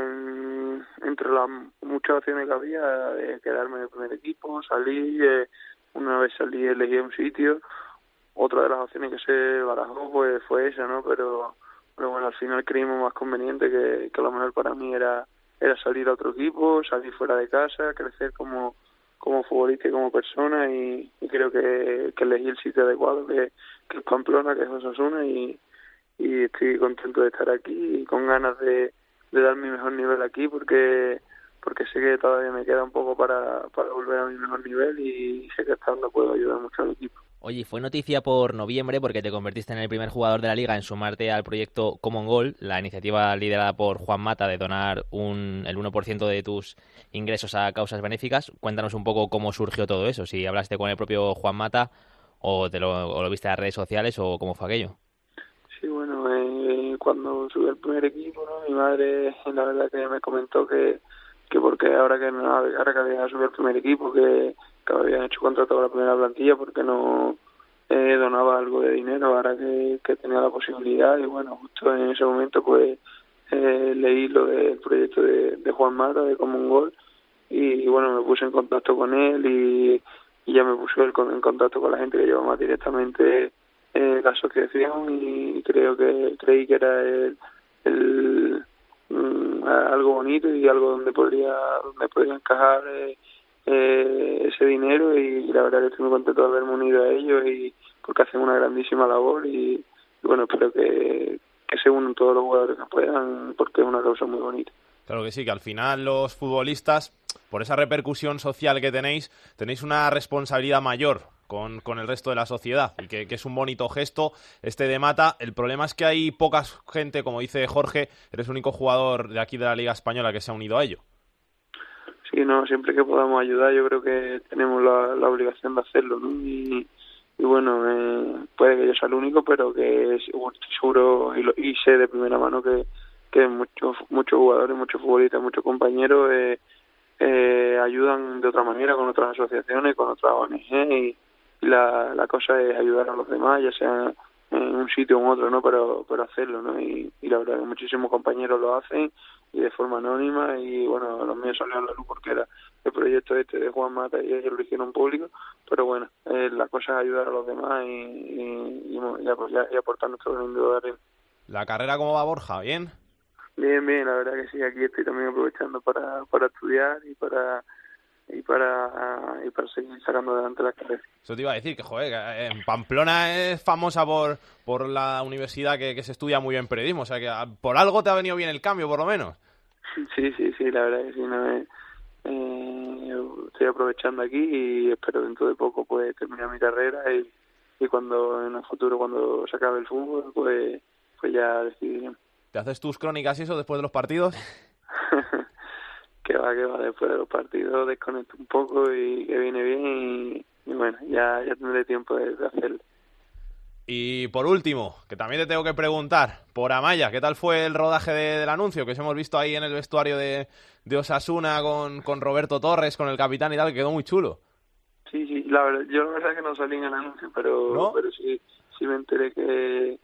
K: entre las muchas opciones que había, de quedarme en el primer equipo, salí, eh, una vez salí elegí un sitio, otra de las opciones que se barajó pues, fue esa, ¿no? Pero, pero bueno, al final creímos más conveniente que, que lo mejor para mí era era salir a otro equipo, salir fuera de casa, crecer como, como futbolista y como persona y, creo que, que, elegí el sitio adecuado que, es Pamplona, que es Osasuna y, estoy contento de estar aquí y con ganas de, dar mi mejor nivel aquí porque porque sé que todavía me queda un poco para, para volver a mi mejor nivel y sé que estando puedo ayudar mucho al equipo.
C: Oye, fue noticia por noviembre porque te convertiste en el primer jugador de la liga en sumarte al proyecto Common Goal, la iniciativa liderada por Juan Mata de donar un, el 1% de tus ingresos a causas benéficas. Cuéntanos un poco cómo surgió todo eso, si hablaste con el propio Juan Mata o, te lo, lo viste en las redes sociales o cómo fue aquello.
K: Sí, bueno, eh, cuando subí al primer equipo, ¿no? mi madre la verdad que me comentó que, que porque ahora que, ahora que había subido al primer equipo, que que habían hecho contrato con la primera plantilla porque no eh, donaba algo de dinero ahora que, tenía la posibilidad y bueno justo en ese momento pues eh, leí lo del proyecto de, Juan Mata de como un gol y, bueno me puse en contacto con él y, ya me puse en contacto con la gente que lleva más directamente eh, la asociación y creo que creí que era el, el mm, algo bonito y algo donde podría donde podría encajar eh, eh, ese dinero y la verdad que estoy muy contento de haberme unido a ellos y porque hacen una grandísima labor y, bueno, espero que, que se unan todos los jugadores que puedan porque es una causa muy bonita.
B: Claro que sí, que al final los futbolistas, por esa repercusión social que tenéis, tenéis una responsabilidad mayor con, con el resto de la sociedad y que, que, es un bonito gesto este de Mata. El problema es que hay poca gente, como dice Jorge, eres el único jugador de aquí de la Liga Española que se ha unido a ello
K: sí, no, siempre que podamos ayudar yo creo que tenemos la, la obligación de hacerlo, ¿no? Y, bueno, eh, puede que yo sea el único, pero que seguro y, lo, y sé de primera mano que, muchos muchos jugadores, muchos futbolistas, muchos compañeros eh, eh, ayudan de otra manera con otras asociaciones, con otras ONG y, la, la cosa es ayudar a los demás, ya sea en un sitio u otro, ¿no? Pero, pero hacerlo, ¿no? Y, y la verdad que muchísimos compañeros lo hacen y de forma anónima y bueno, los míos salieron a la luz porque era el proyecto este de Juan Mata y ellos lo hicieron público, pero bueno, eh, la cosa es ayudar a los demás y, y, y, aportar nuestro granito de
B: ¿La carrera cómo va Borja? ¿Bien?
K: Bien, bien, la verdad que sí, aquí estoy también aprovechando para, para estudiar y para y para y para seguir sacando adelante la carrera.
B: Eso te iba a decir que joder, en Pamplona es famosa por por la universidad que, que se estudia muy bien periodismo, o sea que por algo te ha venido bien el cambio por lo menos.
K: Sí, sí, sí, la verdad que sí, no eh, estoy aprovechando aquí y espero dentro de poco pues terminar mi carrera y, y cuando en el futuro cuando se acabe el fútbol pues pues ya decidiré.
B: ¿Te haces tus crónicas y eso después de los partidos?
K: que va, que va, después de los partidos desconecto un poco y que viene bien y, bueno, ya, ya tendré tiempo de, hacerlo.
B: Y por último, que también te tengo que preguntar, por Amaya, ¿qué tal fue el rodaje del anuncio que os hemos visto ahí en el vestuario de, de Osasuna con, con Roberto Torres, con el capitán y tal, que quedó muy chulo?
K: Sí, sí, la verdad, yo la verdad que no salí en el anuncio, pero, pero sí, sí me enteré que,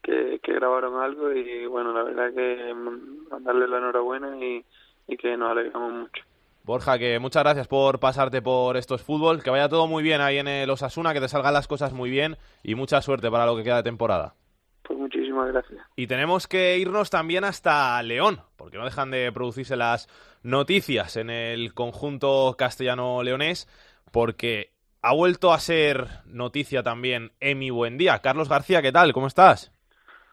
K: que, que grabaron algo y bueno, la verdad que mandarle la enhorabuena y, y que nos alegramos mucho.
B: Borja, que muchas gracias por pasarte por estos fútbol, que vaya todo muy bien ahí en el Osasuna, que te salgan las cosas muy bien y mucha suerte para lo que queda de temporada.
K: Pues muchísimas gracias.
B: Y tenemos que irnos también hasta León, porque no dejan de producirse las noticias en el conjunto castellano-leonés, porque ha vuelto a ser noticia también Emi Buendía. Carlos García, ¿qué tal? ¿Cómo estás?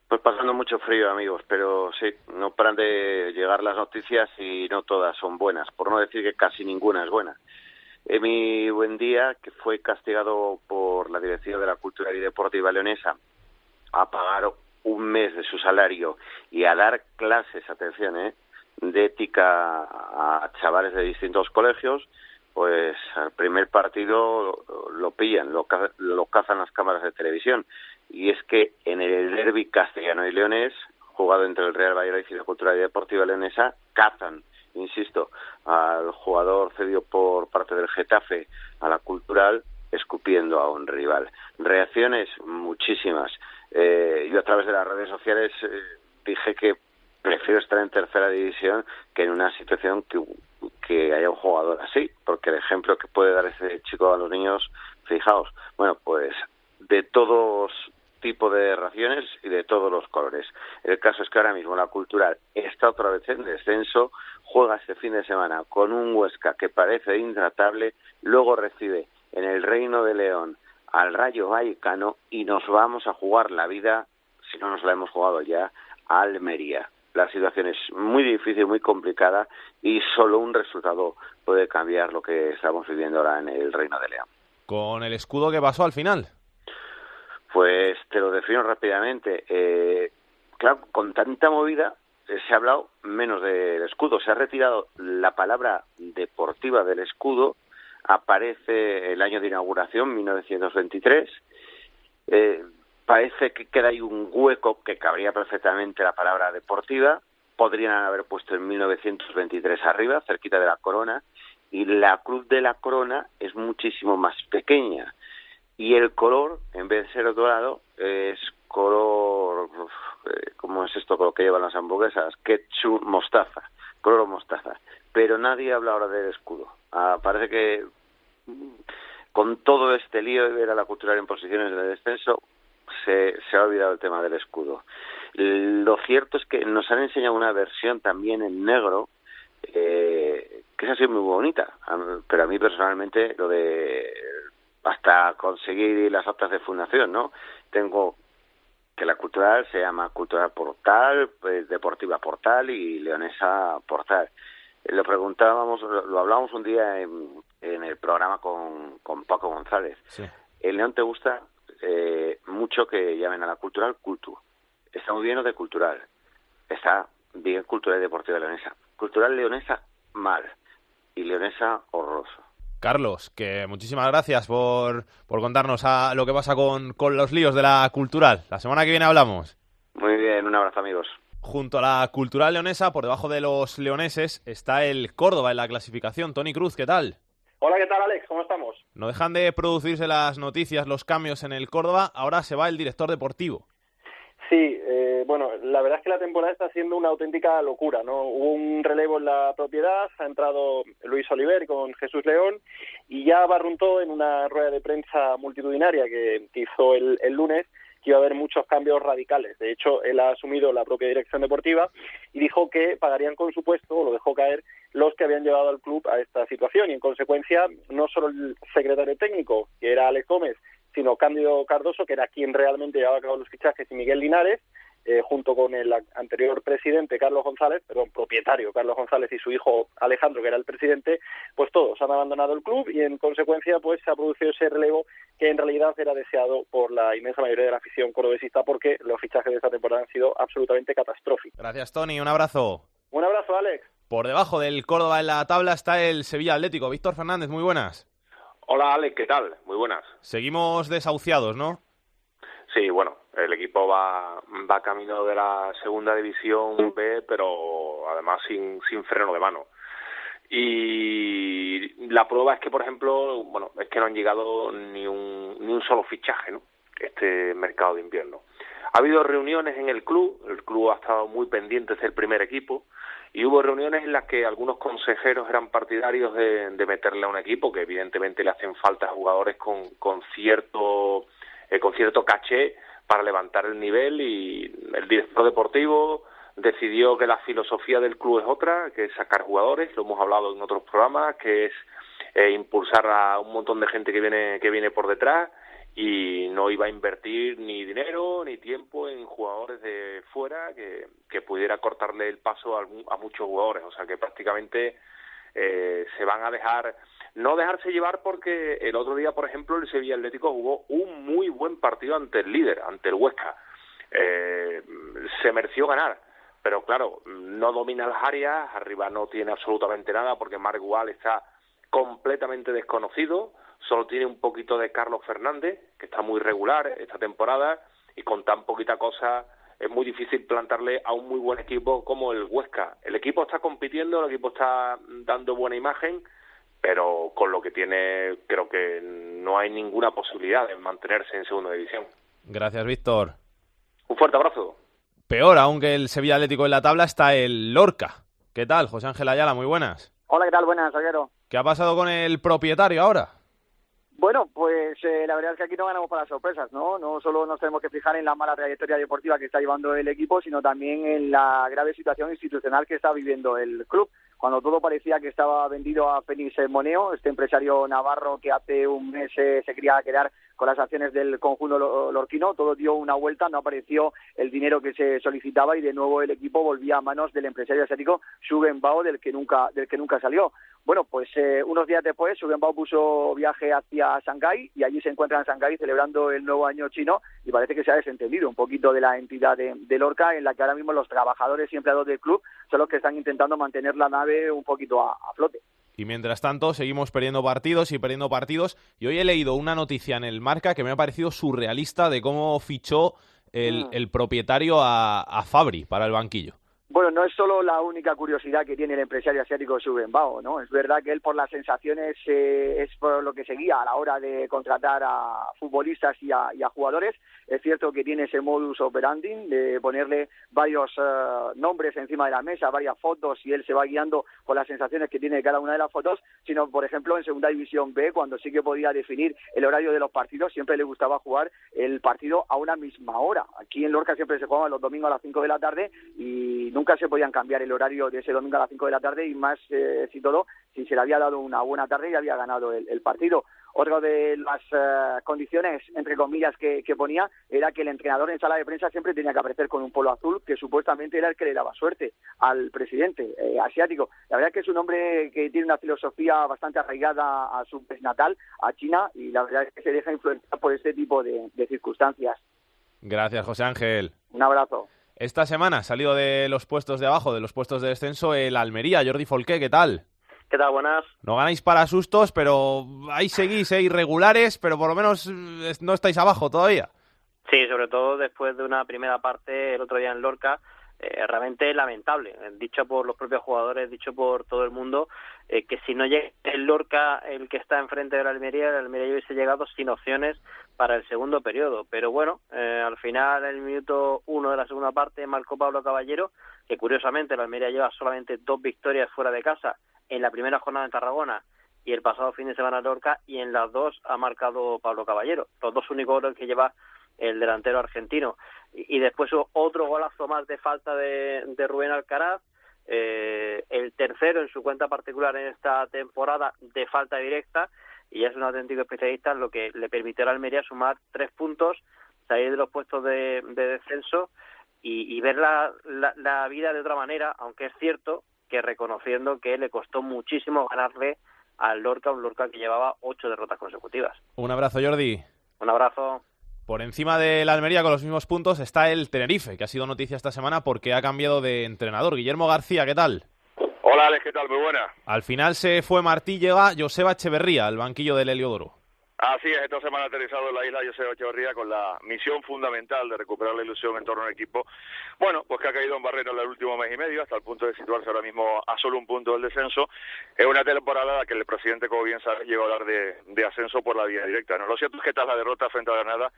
L: Pues pasando mucho frío, amigos, pero sí, no paran de llegar las noticias y no todas son buenas, por no decir que casi ninguna es buena. Emi Buendía, que fue castigado por la Dirección de la Cultura y Deportiva Leonesa a pagar un mes de su salario y a dar clases, atención, ¿eh? de ética a chavales de distintos colegios, pues al primer partido lo, pillan, lo cazan las cámaras de televisión. Y es que en el derby castellano y leonés, jugado entre el Real Valladolid y la Cultura Deportiva Leonesa, cazan, insisto, al jugador cedido por parte del Getafe a la Cultural, escupiendo a un rival. Reacciones muchísimas. Eh, yo a través de las redes sociales eh, dije que prefiero estar en tercera división que en una situación que, que haya un jugador así, porque el ejemplo que puede dar ese chico a los niños, fijaos, bueno, pues de todos tipo de raciones y de todos los colores. El caso es que ahora mismo la cultural está otra vez en descenso, juega este fin de semana con un Huesca que parece intratable, luego recibe en el Reino de León al Rayo Vallecano y nos vamos a jugar la vida, si no nos la hemos jugado ya, a Almería la situación es muy difícil, muy complicada y solo un resultado puede cambiar lo que estamos viviendo ahora en el Reino de León.
B: ¿Con el escudo que pasó al final?
L: Pues te lo defino rápidamente. Eh, claro, con tanta movida eh, se ha hablado menos del escudo. Se ha retirado la palabra deportiva del escudo. Aparece el año de inauguración, 1923. Eh, parece que queda ahí un hueco que cabría perfectamente la palabra deportiva. Podrían haber puesto en 1923 arriba, cerquita de la corona, y la cruz de la corona es muchísimo más pequeña. Y el color, en vez de ser dorado, es color, eh, ¿cómo es esto con lo que llevan las hamburguesas? Ketchup mostaza, color mostaza. Pero nadie habla ahora del escudo. Ah, parece que mm, con todo este lío de ver a la cultural en posiciones de descenso, se, se ha olvidado el tema del escudo. Lo cierto es que nos han enseñado una versión también en negro, eh, que es así muy bonita, pero a mí personalmente lo de hasta conseguir las actas de fundación, ¿no? Tengo que la cultural se llama Cultural Portal, pues, Deportiva Portal y Leonesa Portal. Lo preguntábamos, lo, hablábamos un día en, en el programa con, con Paco González. ¿El León te gusta? eh, mucho que llamen a la cultural cultu. Está muy bien de cultural. Está bien cultural y deportiva leonesa. Cultural leonesa, mal. Y leonesa, horroroso.
B: Carlos, que muchísimas gracias por, por contarnos a lo que pasa con, con los líos de la cultural. La semana que viene hablamos.
L: Muy bien, un abrazo amigos.
B: Junto a la cultural leonesa, por debajo de los leoneses, está el Córdoba en la clasificación. Tony Cruz, ¿qué tal?
M: Hola, ¿qué tal Alex? ¿Cómo estamos?
B: No dejan de producirse las noticias, los cambios en el Córdoba. Ahora se va el director deportivo.
M: Sí, eh, bueno, la verdad es que la temporada está siendo una auténtica locura, ¿no? Hubo un relevo en la propiedad, ha entrado Luis Oliver con Jesús León y ya barruntó en una rueda de prensa multitudinaria que, hizo el lunes que iba a haber muchos cambios radicales. De hecho, él ha asumido la propia dirección deportiva y dijo que pagarían con su puesto, o lo dejó caer, los que habían llevado al club a esta situación. Y en consecuencia, no solo el secretario técnico, que era Alex Gómez, sino Cándido Cardoso, que era quien realmente llevaba a cabo los fichajes, y Miguel Linares, eh, junto con el anterior presidente Carlos González, perdón, propietario Carlos González y su hijo Alejandro, que era el presidente, pues todos han abandonado el club y en consecuencia pues se ha producido ese relevo que en realidad era deseado por la inmensa mayoría de la afición cordobesista porque los fichajes de esta temporada han sido absolutamente catastróficos.
B: Gracias Tony, un abrazo.
M: Un abrazo Alex.
B: Por debajo del Córdoba en la tabla está el Sevilla Atlético. Víctor Fernández, muy buenas.
N: Hola Alex, ¿qué tal? Muy buenas.
B: Seguimos desahuciados, ¿no?
N: Sí, bueno, el equipo va, va camino de la segunda división B, pero además sin, sin freno de mano. Y la prueba es que, por ejemplo, bueno, es que no han llegado ni un, ni un solo fichaje, ¿no? Este mercado de invierno. Ha habido reuniones en el club, el club ha estado muy pendiente del primer equipo, y hubo reuniones en las que algunos consejeros eran partidarios de, de meterle a un equipo que evidentemente le hacen falta jugadores con, con cierto eh, con cierto caché para levantar el nivel. Y el director deportivo decidió que la filosofía del club es otra, que es sacar jugadores, lo hemos hablado en otros programas, que es eh, impulsar a un montón de gente que viene que viene por detrás y no iba a invertir ni dinero ni tiempo en jugadores de fuera que, que pudiera cortarle el paso a, a muchos jugadores. O sea que prácticamente eh, se van a dejar no dejarse llevar porque el otro día, por ejemplo, el Sevilla Atlético jugó un muy buen partido ante el líder, ante el Huesca. Eh, se mereció ganar, pero claro, no domina las áreas, arriba no tiene absolutamente nada porque Marc Gual está completamente desconocido, solo tiene un poquito de Carlos Fernández, que está muy regular esta temporada, y con tan poquita cosa es muy difícil plantarle a un muy buen equipo como el Huesca. El equipo está compitiendo, el equipo está dando buena imagen, pero con lo que tiene creo que no hay ninguna posibilidad de mantenerse en segunda división.
B: Gracias, Víctor.
N: Un fuerte abrazo.
B: Peor aún que el Sevilla Atlético en la tabla está el Lorca. ¿Qué tal, José Ángel Ayala? Muy buenas.
O: Hola, ¿qué tal? Buenas, Aguero.
B: ¿Qué ha pasado con el propietario ahora?
O: Bueno, pues eh, la verdad es que aquí no ganamos para sorpresas, ¿no? No solo nos tenemos que fijar en la mala trayectoria deportiva que está llevando el equipo, sino también en la grave situación institucional que está viviendo el club. Cuando todo parecía que estaba vendido a Félix Moneo, este empresario navarro que hace un mes eh, se quería quedar con las acciones del conjunto lorquino, todo dio una vuelta, no apareció el dinero que se solicitaba y de nuevo el equipo volvía a manos del empresario asiático Bao, del que nunca del que nunca salió. Bueno, pues eh, unos días después Bao puso viaje hacia Shanghái y allí se encuentra en Shanghái celebrando el nuevo año chino y parece que se ha desentendido un poquito de la entidad de, Lorca en la que ahora mismo los trabajadores y empleados del club son los que están intentando mantener la nave un poquito a flote.
B: Y mientras tanto, seguimos perdiendo partidos y perdiendo partidos. Y hoy he leído una noticia en el Marca que me ha parecido surrealista de cómo fichó el, el propietario a, a Fabri para el banquillo.
O: Bueno, no es solo la única curiosidad que tiene el empresario asiático Subenbao, ¿no? Es verdad que él por las sensaciones eh, es por lo que seguía a la hora de contratar a futbolistas y a, jugadores. Es cierto que tiene ese modus operandi de ponerle varios eh, nombres encima de la mesa, varias fotos y él se va guiando por las sensaciones que tiene cada una de las fotos, sino por ejemplo en Segunda División B, cuando sí que podía definir el horario de los partidos, siempre le gustaba jugar el partido a una misma hora. Aquí en Lorca siempre se jugaba los domingos a las 5 de la tarde y nunca se podían cambiar el horario de ese domingo a las 5 de la tarde y más eh, si todo si se le había dado una buena tarde y había ganado el, partido. Otra de las eh, condiciones, entre comillas, que, ponía era que el entrenador en sala de prensa siempre tenía que aparecer con un polo azul, que supuestamente era el que le daba suerte al presidente eh, asiático. La verdad es que es un hombre que tiene una filosofía bastante arraigada a su país natal, a China, y la verdad es que se deja influenciar por este tipo de circunstancias.
B: Gracias, José Ángel.
O: Un abrazo.
B: Esta semana ha salido de los puestos de abajo, de los puestos de descenso, el Almería. Jordi Folqué, ¿qué tal?
P: ¿Qué tal? Buenas.
B: No ganáis para sustos, pero ahí seguís, ¿eh? irregulares, pero por lo menos eh, no estáis abajo todavía.
P: Sí, sobre todo después de una primera parte el otro día en Lorca, eh, realmente lamentable, dicho por los propios jugadores, dicho por todo el mundo, eh, que si no llega el Lorca, el que está enfrente de la Almería, el Almería hubiese llegado sin opciones para el segundo periodo. Pero bueno, eh, al final, el minuto uno de la segunda parte, marcó Pablo Caballero, que curiosamente la Almería lleva solamente dos victorias fuera de casa en la primera jornada en Tarragona y el pasado fin de semana en Lorca, y en las dos ha marcado Pablo Caballero, los dos únicos goles que lleva el delantero argentino. Y, después otro golazo más de falta de, de Rubén Alcaraz, eh, el tercero en su cuenta particular en esta temporada de falta directa, y es un auténtico especialista, lo que le permitió a Almería sumar tres puntos, salir de los puestos de, descenso y, ver la, la, vida de otra manera, aunque es cierto que reconociendo que le costó muchísimo ganarle al Lorca, un Lorca que llevaba ocho derrotas consecutivas.
B: Un abrazo, Jordi.
P: Un abrazo.
B: Por encima de la Almería con los mismos puntos está el Tenerife, que ha sido noticia esta semana porque ha cambiado de entrenador. Guillermo García, ¿qué tal?
Q: Hola Alex, ¿qué tal? Muy buena.
B: Al final se fue Martí, llega Joseba Echeverría al banquillo del Heliodoro.
Q: Así es, esta semana aterrizado en la isla José Echeverría con la misión fundamental de recuperar la ilusión en torno al equipo. Bueno, pues que ha caído en barreno en el último mes y medio, hasta el punto de situarse ahora mismo a solo un punto del descenso. Es una temporada la que el presidente, como bien sabe, llegó a hablar de, ascenso por la vía directa. ¿no? Lo cierto es que tras la derrota frente a Granada,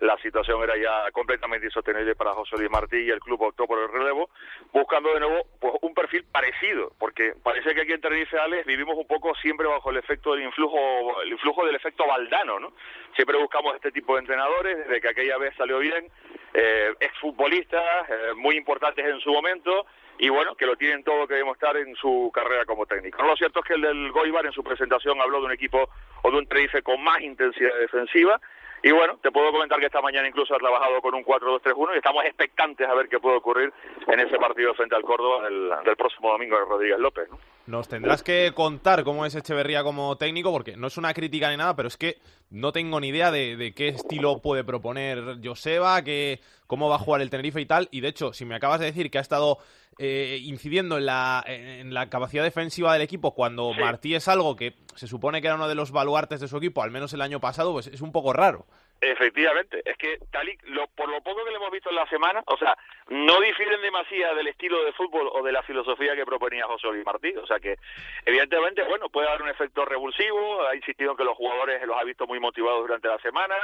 Q: la situación era ya completamente insostenible para José Luis Martí y el club optó por el relevo, buscando de nuevo pues, un perfil parecido, porque parece que aquí en Tenerife, Alex, vivimos un poco siempre bajo el efecto del influjo, el influjo del efecto Valdano, ¿no? Siempre buscamos este tipo de entrenadores, desde que aquella vez salió bien, eh, exfutbolistas, eh, muy importantes en su momento, y bueno, que lo tienen todo que demostrar en su carrera como técnico. Lo cierto es que el del Goibar en su presentación habló de un equipo o de un Tenerife con más intensidad defensiva y bueno, te puedo comentar que esta mañana incluso ha trabajado con un 4-2-3-1 y estamos expectantes a ver qué puede ocurrir en ese partido frente al Córdoba del, del próximo domingo de Rodríguez López. ¿no?
B: Nos tendrás que contar cómo es Echeverría como técnico, porque no es una crítica ni nada, pero es que no tengo ni idea de, qué estilo puede proponer Joseba, que, cómo va a jugar el Tenerife y tal. Y de hecho, si me acabas de decir que ha estado eh, incidiendo en la, en la capacidad defensiva del equipo cuando Martí es algo que se supone que era uno de los baluartes de su equipo, al menos el año pasado, pues es un poco raro.
Q: Efectivamente, es que tal lo, por lo poco que le hemos visto en la semana, o sea, no difieren demasiado del estilo de fútbol o de la filosofía que proponía José Luis Martí, o sea que evidentemente, bueno, puede haber un efecto revulsivo, ha insistido en que los jugadores los ha visto muy motivados durante la semana,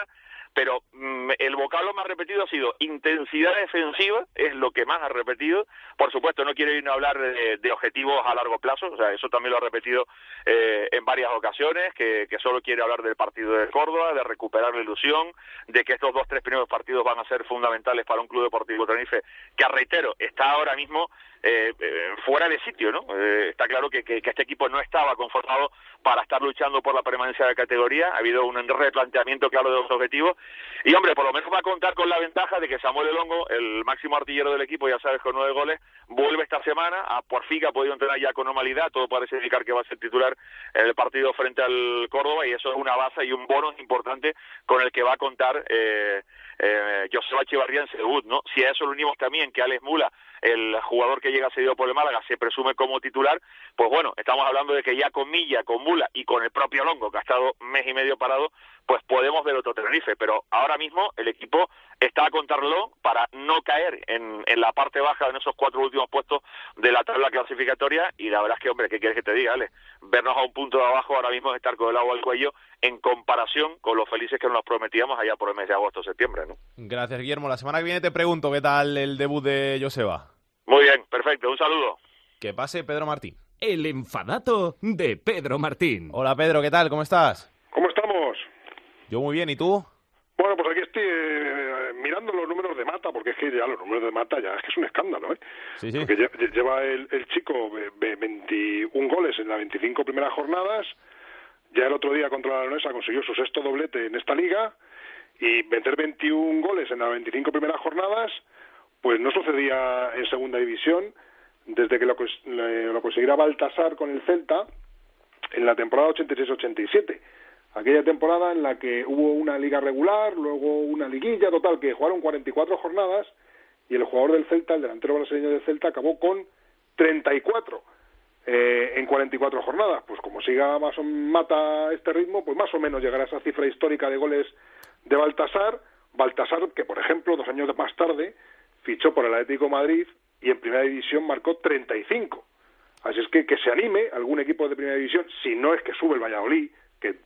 Q: pero mm, el vocablo más repetido ha sido intensidad defensiva, es lo que más ha repetido. Por supuesto, no quiero ir a hablar de, objetivos a largo plazo, o sea, eso también lo ha repetido eh, en varias ocasiones, que, solo quiere hablar del partido de Córdoba, de recuperar la ilusión, de que estos dos, tres primeros partidos van a ser fundamentales para un club deportivo Tenerife, que, reitero, está ahora mismo eh, eh, fuera de sitio, ¿no? Eh, está claro que, que, este equipo no estaba conformado para estar luchando por la permanencia de categoría, ha habido un replanteamiento claro de los objetivos, y hombre, por lo menos va a contar con la ventaja de que Samuel Elongo, el máximo artillero del equipo, ya sabes, con nueve goles, vuelve esta semana, a, por fin ha podido entrenar ya con normalidad, todo parece indicar que va a ser titular en el partido frente al Córdoba, y eso es una base y un bono importante con el que va a contar eh, eh, Joseba Echevarría en ¿no? Si a eso lo unimos también que Alex Mula el jugador que llega cedido por el Málaga se presume como titular, pues bueno, estamos hablando de que ya con Milla, con Mula y con el propio Longo, que ha estado mes y medio parado, pues podemos ver otro Tenerife, pero ahora mismo el equipo está a contarlo para no caer en, en la parte baja en esos cuatro últimos puestos de la tabla clasificatoria y la verdad es que, hombre, ¿qué quieres que te diga, Ale? Vernos a un punto de abajo ahora mismo es estar con el agua al cuello en comparación con los felices que nos prometíamos allá por el mes de agosto septiembre, ¿no?
B: Gracias, Guillermo. La semana que viene te pregunto qué tal el debut de Joseba.
Q: Muy bien, perfecto. Un saludo.
B: Que pase Pedro Martín.
R: El enfadato de Pedro Martín.
B: Hola Pedro, ¿qué tal? ¿Cómo estás?
S: ¿Cómo estamos?
B: Yo muy bien, ¿y tú?
S: Bueno, pues aquí estoy eh, mirando los números de Mata, porque es que ya los números de Mata ya es que es un escándalo, ¿eh?
B: Sí, sí.
S: Porque lleva el, el chico 21 goles en las 25 primeras jornadas, ya el otro día contra la Leonesa consiguió su sexto doblete en esta liga, y meter 21 goles en las 25 primeras jornadas, pues no sucedía en segunda división. Desde que lo, lo conseguirá Baltasar con el Celta en la temporada 86-87 aquella temporada en la que hubo una liga regular, luego una liguilla, total, que jugaron 44 jornadas y el jugador del Celta, el delantero brasileño del Celta, acabó con 34 eh, en 44 jornadas. Pues como siga más o mata este ritmo, pues más o menos llegará a esa cifra histórica de goles de Baltasar. Baltasar, que por ejemplo, dos años más tarde, fichó por el Atlético Madrid y en primera división marcó 35. Así es que que se anime algún equipo de primera división, si no es que sube el Valladolid, que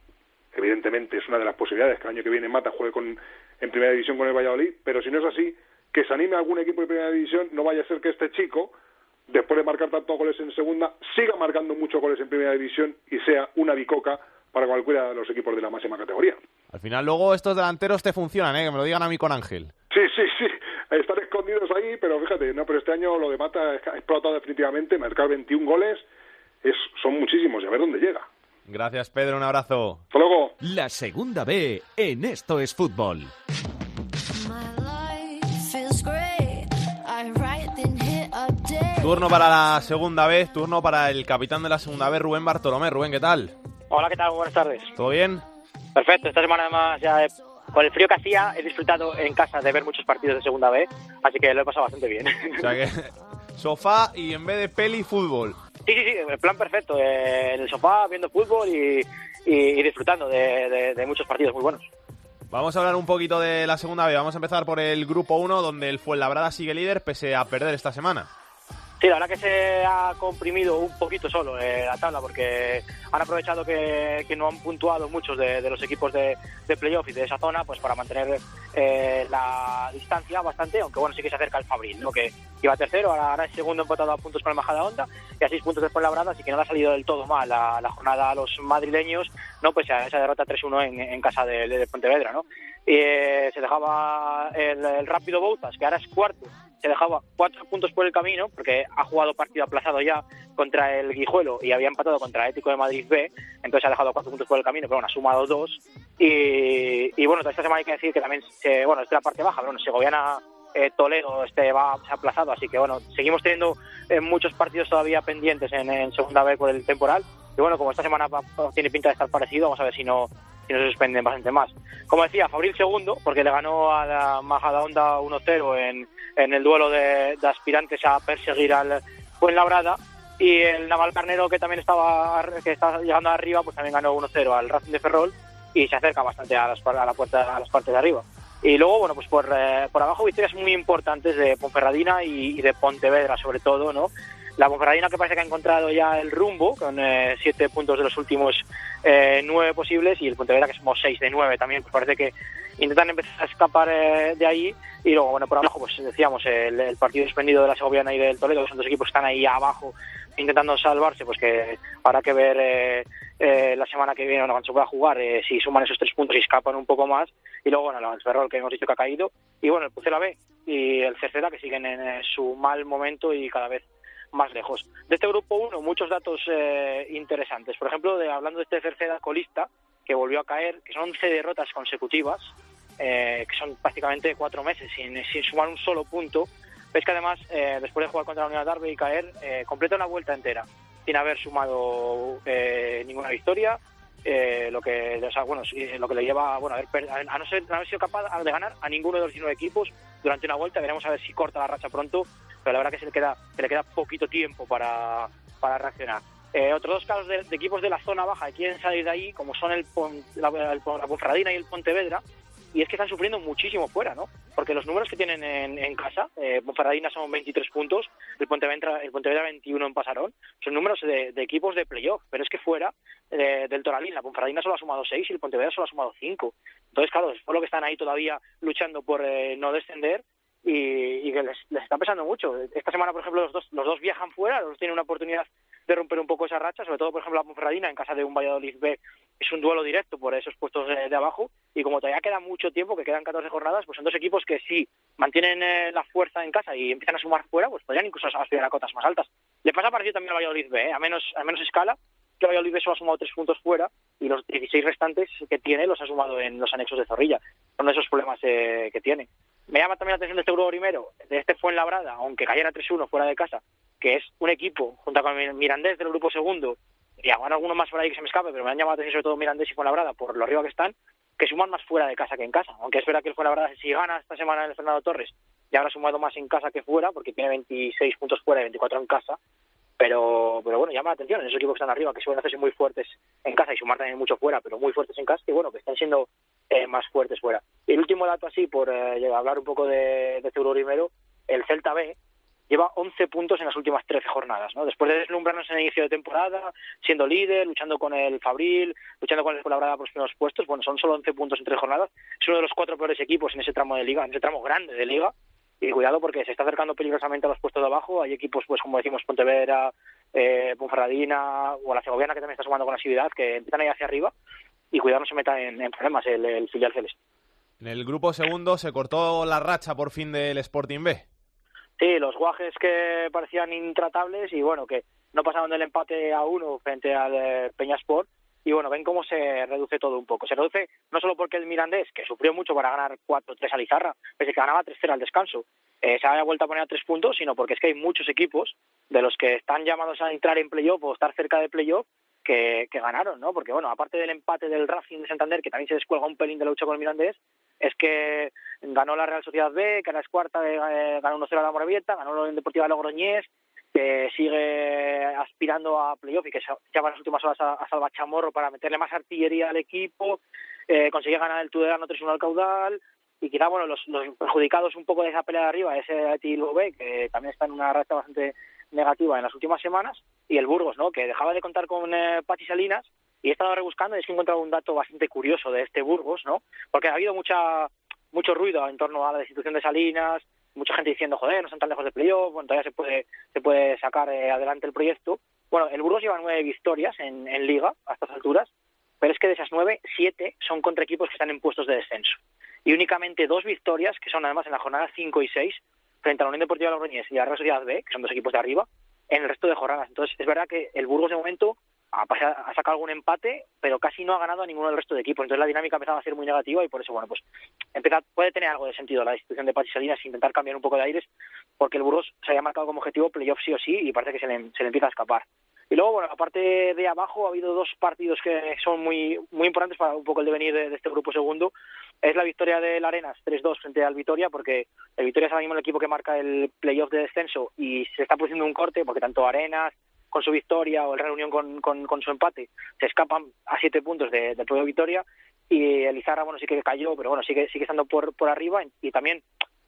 S: evidentemente es una de las posibilidades que el año que viene Mata juegue con, en primera división con el Valladolid, pero si no es así, que se anime algún equipo de primera división, no vaya a ser que este chico, después de marcar tantos goles en segunda, siga marcando muchos goles en primera división y sea una bicoca para cualquiera de los equipos de la máxima categoría.
B: Al final luego estos delanteros te funcionan, ¿eh? que me lo digan a mí con Ángel.
S: Sí, sí, sí, están escondidos ahí, pero fíjate, no, pero este año lo de Mata ha explotado definitivamente, marcar 21 goles es, son muchísimos y a ver dónde llega.
B: Gracias, Pedro. Un abrazo.
S: Hasta luego.
R: La segunda B en Esto es Fútbol.
B: Turno para la segunda vez, turno para el capitán de la segunda vez, Rubén Bartolomé. Rubén, ¿qué tal?
T: Hola, ¿qué tal? Buenas tardes.
B: ¿Todo bien?
T: Perfecto, esta semana además ya he, con el frío que hacía he disfrutado en casa de ver muchos partidos de segunda vez, así que lo he pasado bastante bien.
B: O sea que sofá y en vez de peli, fútbol.
T: Sí, sí, sí, el plan perfecto. Eh, en el sofá, viendo fútbol y, y, y disfrutando de, de, de, muchos partidos muy buenos.
B: Vamos a hablar un poquito de la segunda vez. Vamos a empezar por el grupo 1, donde el Fuenlabrada sigue líder pese a perder esta semana.
T: Sí, la verdad que se ha comprimido un poquito solo eh, la tabla porque han aprovechado que, que no han puntuado muchos de, los equipos de, de, playoff y de esa zona pues para mantener eh, la distancia bastante, aunque bueno, sí que se acerca el Fabril, ¿no? que iba tercero, ahora, es segundo empatado a puntos con el Majada Onda y a seis puntos después la Brada, así que no le ha salido del todo mal la, jornada a los madrileños, no pues a esa derrota 3-1 en, casa de, Pontevedra. ¿no? Y, eh, se dejaba el, el Rápido Bouzas, que ahora es cuarto, se dejaba cuatro puntos por el camino, porque ha jugado partido aplazado ya contra el Guijuelo y había empatado contra el Ético de Madrid B, entonces ha dejado cuatro puntos por el camino, pero bueno, ha sumado dos. Y, bueno, esta semana hay que decir que también, se, bueno, es de la parte baja, pero bueno, Segoviana eh, Toledo este va aplazado, así que bueno, seguimos teniendo eh, muchos partidos todavía pendientes en, en segunda vez por el temporal. Y bueno, como esta semana tiene pinta de estar parecido, vamos a ver si no si no se suspenden bastante más. Como decía, Fabril segundo, porque le ganó a la Majadahonda 1-0 en, en el duelo de, de aspirantes a perseguir al Fuenlabrada. Y el Naval Carnero, que también estaba que está llegando arriba, pues también ganó 1-0 al Racing de Ferrol y se acerca bastante a las, a la puerta, a las partes de arriba. Y luego, bueno, pues por, eh, por abajo victorias muy importantes de Ponferradina y, y de Pontevedra, sobre todo, ¿no? La Ponferradina que parece que ha encontrado ya el rumbo, con eh, siete puntos de los últimos eh, nueve posibles, y el Pontevedra que somos seis de nueve también, pues parece que intentan empezar a escapar eh, de ahí. Y luego, bueno, por abajo, pues decíamos, el, el partido suspendido de la Segoviana y del Toledo, que son dos equipos que están ahí abajo intentando salvarse, pues que habrá que ver eh, eh, la semana que viene, cuando se pueda jugar, eh, si suman esos tres puntos y escapan un poco más. Y luego, bueno, el Ferrol, que hemos dicho que ha caído. Y bueno, el Pucela B y el Cerceda, que siguen en eh, su mal momento y cada vez más lejos. De este grupo 1, muchos datos eh, interesantes. Por ejemplo, de, hablando de este Cerceda colista, que volvió a caer, que son 11 derrotas consecutivas, eh, que son prácticamente cuatro meses sin, sin sumar un solo punto. Ves que además, eh, después de jugar contra la Unidad Darby y caer, eh, completa una vuelta entera sin haber sumado eh, ninguna victoria. Eh, lo que o sea, bueno lo que le lleva bueno a, per- a no ser no haber sido capaz de ganar a ninguno de los 19 equipos durante una vuelta veremos a ver si corta la racha pronto pero la verdad que se le queda se le queda poquito tiempo para, para reaccionar eh, otros dos casos de, equipos de la zona baja que quieren salir de ahí como son el, Pon- la, el y el Pontevedra y es que están sufriendo muchísimo fuera, ¿no? Porque los números que tienen en, en casa, eh, Ponferradina son 23 puntos, el Pontevedra, el Pontevedra 21 en Pasarón, son números de, de equipos de playoff, pero es que fuera eh, del Toralín, la Ponferradina solo ha sumado 6 y el Pontevedra solo ha sumado 5. Entonces, claro, es por lo que están ahí todavía luchando por eh, no descender y, que les, les está pesando mucho. Esta semana, por ejemplo, los dos, los dos viajan fuera, los dos tienen una oportunidad de romper un poco esa racha, sobre todo, por ejemplo, la Ponferradina en casa de un Valladolid B es un duelo directo por esos puestos de, de abajo y como todavía queda mucho tiempo, que quedan 14 jornadas, pues son dos equipos que sí mantienen eh, la fuerza en casa y empiezan a sumar fuera, pues podrían incluso aspirar a cotas más altas. Le pasa parecido también al Valladolid B, a menos a menos escala, que Valladolid B solo ha sumado tres puntos fuera y los 16 restantes que tiene los ha sumado en los anexos de Zorrilla. Son esos problemas eh, que tiene. Me llama también la atención de este grupo primero, de este Fuenlabrada, aunque cayera 3-1 fuera de casa, que es un equipo, junto con Mirandés del grupo segundo, y habrá alguno más por ahí que se me escape, pero me han llamado la atención sobre todo Mirandés y Fuenlabrada, por lo arriba que están, que suman más fuera de casa que en casa. Aunque es verdad que el Fuenlabrada, si gana esta semana el Fernando Torres, ya habrá sumado más en casa que fuera, porque tiene 26 puntos fuera y 24 en casa. Pero, pero bueno, llama la atención esos equipos que están arriba, que suelen hacerse muy fuertes en casa y sumar también mucho fuera, pero muy fuertes en casa, y bueno, que están siendo eh, más fuertes fuera. Y el último dato así, por eh, hablar un poco de, de grupo primero, el Celta B, lleva 11 puntos en las últimas 13 jornadas, ¿no? Después de deslumbrarnos en el inicio de temporada, siendo líder, luchando con el Fabril, luchando con el Colabrada por los primeros puestos, bueno, son solo 11 puntos en 13 jornadas, es uno de los cuatro peores equipos en ese tramo de liga, en ese tramo grande de liga, y cuidado porque se está acercando peligrosamente a los puestos de abajo, hay equipos, pues como decimos, Pontevedra, eh, Ponferradina o la Segoviana, que también está sumando con asiduidad, que empiezan ahí hacia arriba, y cuidado no se meta en, en problemas el, el filial celeste.
B: En el grupo segundo se cortó la racha por fin del Sporting B.
T: Sí, los guajes que parecían intratables y bueno, que no pasaban del empate a uno frente al eh, Peñasport. Y bueno, ven cómo se reduce todo un poco. Se reduce no solo porque el Mirandés, que sufrió mucho para ganar 4-3 a Lizarra, pese que ganaba 3-0 al descanso, eh, se haya vuelto a poner a tres puntos, sino porque es que hay muchos equipos de los que están llamados a entrar en playoff o estar cerca de playoff que, que ganaron, ¿no? Porque bueno, aparte del empate del Racing de Santander, que también se descuelga un pelín de la lucha con el Mirandés, es que ganó la Real Sociedad B, que ahora es cuarta, eh, ganó 1-0 a la Morevieta, ganó Unión Deportiva Logroñés, que sigue aspirando a playoff y que se lleva las últimas horas a, a Salvachamorro para meterle más artillería al equipo, eh, consigue ganar el Tudelano 3-1 al caudal, y quizá bueno los, los perjudicados un poco de esa pelea de arriba es el Tilbo B, que también está en una racha bastante negativa en las últimas semanas, y el Burgos, ¿no? que dejaba de contar con eh, Pachi Salinas, y he estado rebuscando y he encontrado un dato bastante curioso de este Burgos, ¿no? Porque ha habido mucha mucho ruido en torno a la destitución de Salinas, mucha gente diciendo, joder, no están tan lejos de playoff, bueno, todavía se puede, se puede sacar eh, adelante el proyecto. Bueno, el Burgos lleva nueve victorias en, en Liga a estas alturas, pero es que de esas nueve, siete son contra equipos que están en puestos de descenso. Y únicamente dos victorias, que son además en la jornada 5 y 6, frente a la Unión Deportiva Logroñés y a la Real Sociedad B, que son dos equipos de arriba, en el resto de jornadas. Entonces, es verdad que el Burgos de momento ha, ha sacado algún empate, pero casi no ha ganado a ninguno del resto de equipos. Entonces la dinámica ha empezado a ser muy negativa y por eso, bueno, pues empieza, puede tener algo de sentido la institución de Pachi Salinas intentar cambiar un poco de aires, porque el Burgos se había marcado como objetivo playoff sí o sí y parece que se le, se le empieza a escapar. Y luego, bueno, aparte de abajo, ha habido dos partidos que son muy muy importantes para un poco el devenir de, de este grupo segundo. Es la victoria del Arenas 3-2 frente al Vitoria, porque el Vitoria es ahora mismo el equipo que marca el playoff de descenso y se está produciendo un corte, porque tanto Arenas con su victoria o el Reunión con, con, su empate se escapan a siete puntos de, playoff Vitoria y el Izarra, bueno, sí que cayó, pero bueno, sigue, sigue estando por, por arriba y también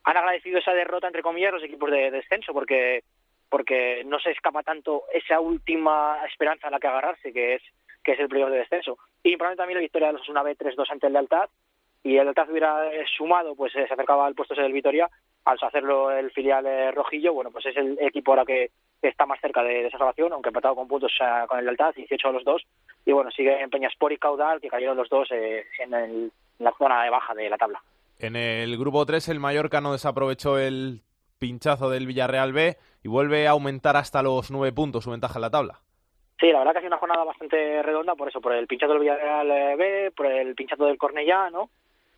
T: han agradecido esa derrota, entre comillas, los equipos de, de descenso, porque porque no se escapa tanto esa última esperanza a la que agarrarse, que es que es el playoff de descenso. Y probablemente también la victoria de los Osuna B 3-2 ante el Lealtad, y el Lealtad hubiera eh, sumado, pues eh, se acercaba al puesto del Vitoria, al hacerlo el filial eh, rojillo, bueno, pues es el equipo ahora que está más cerca de, de esa salvación, aunque empatado con puntos uh, con el Lealtad, 18 a los dos, y bueno, sigue en Peñaspor y Caudal, que cayeron los dos eh, en, el, en la zona de baja de la tabla.
B: En el grupo 3 el Mallorca no desaprovechó el pinchazo del Villarreal B y vuelve a aumentar hasta los nueve puntos su ventaja en la tabla.
T: Sí, la verdad que ha sido una jornada bastante redonda por eso, por el pinchazo del Villarreal B, por el pinchazo del Cornellá, ¿no?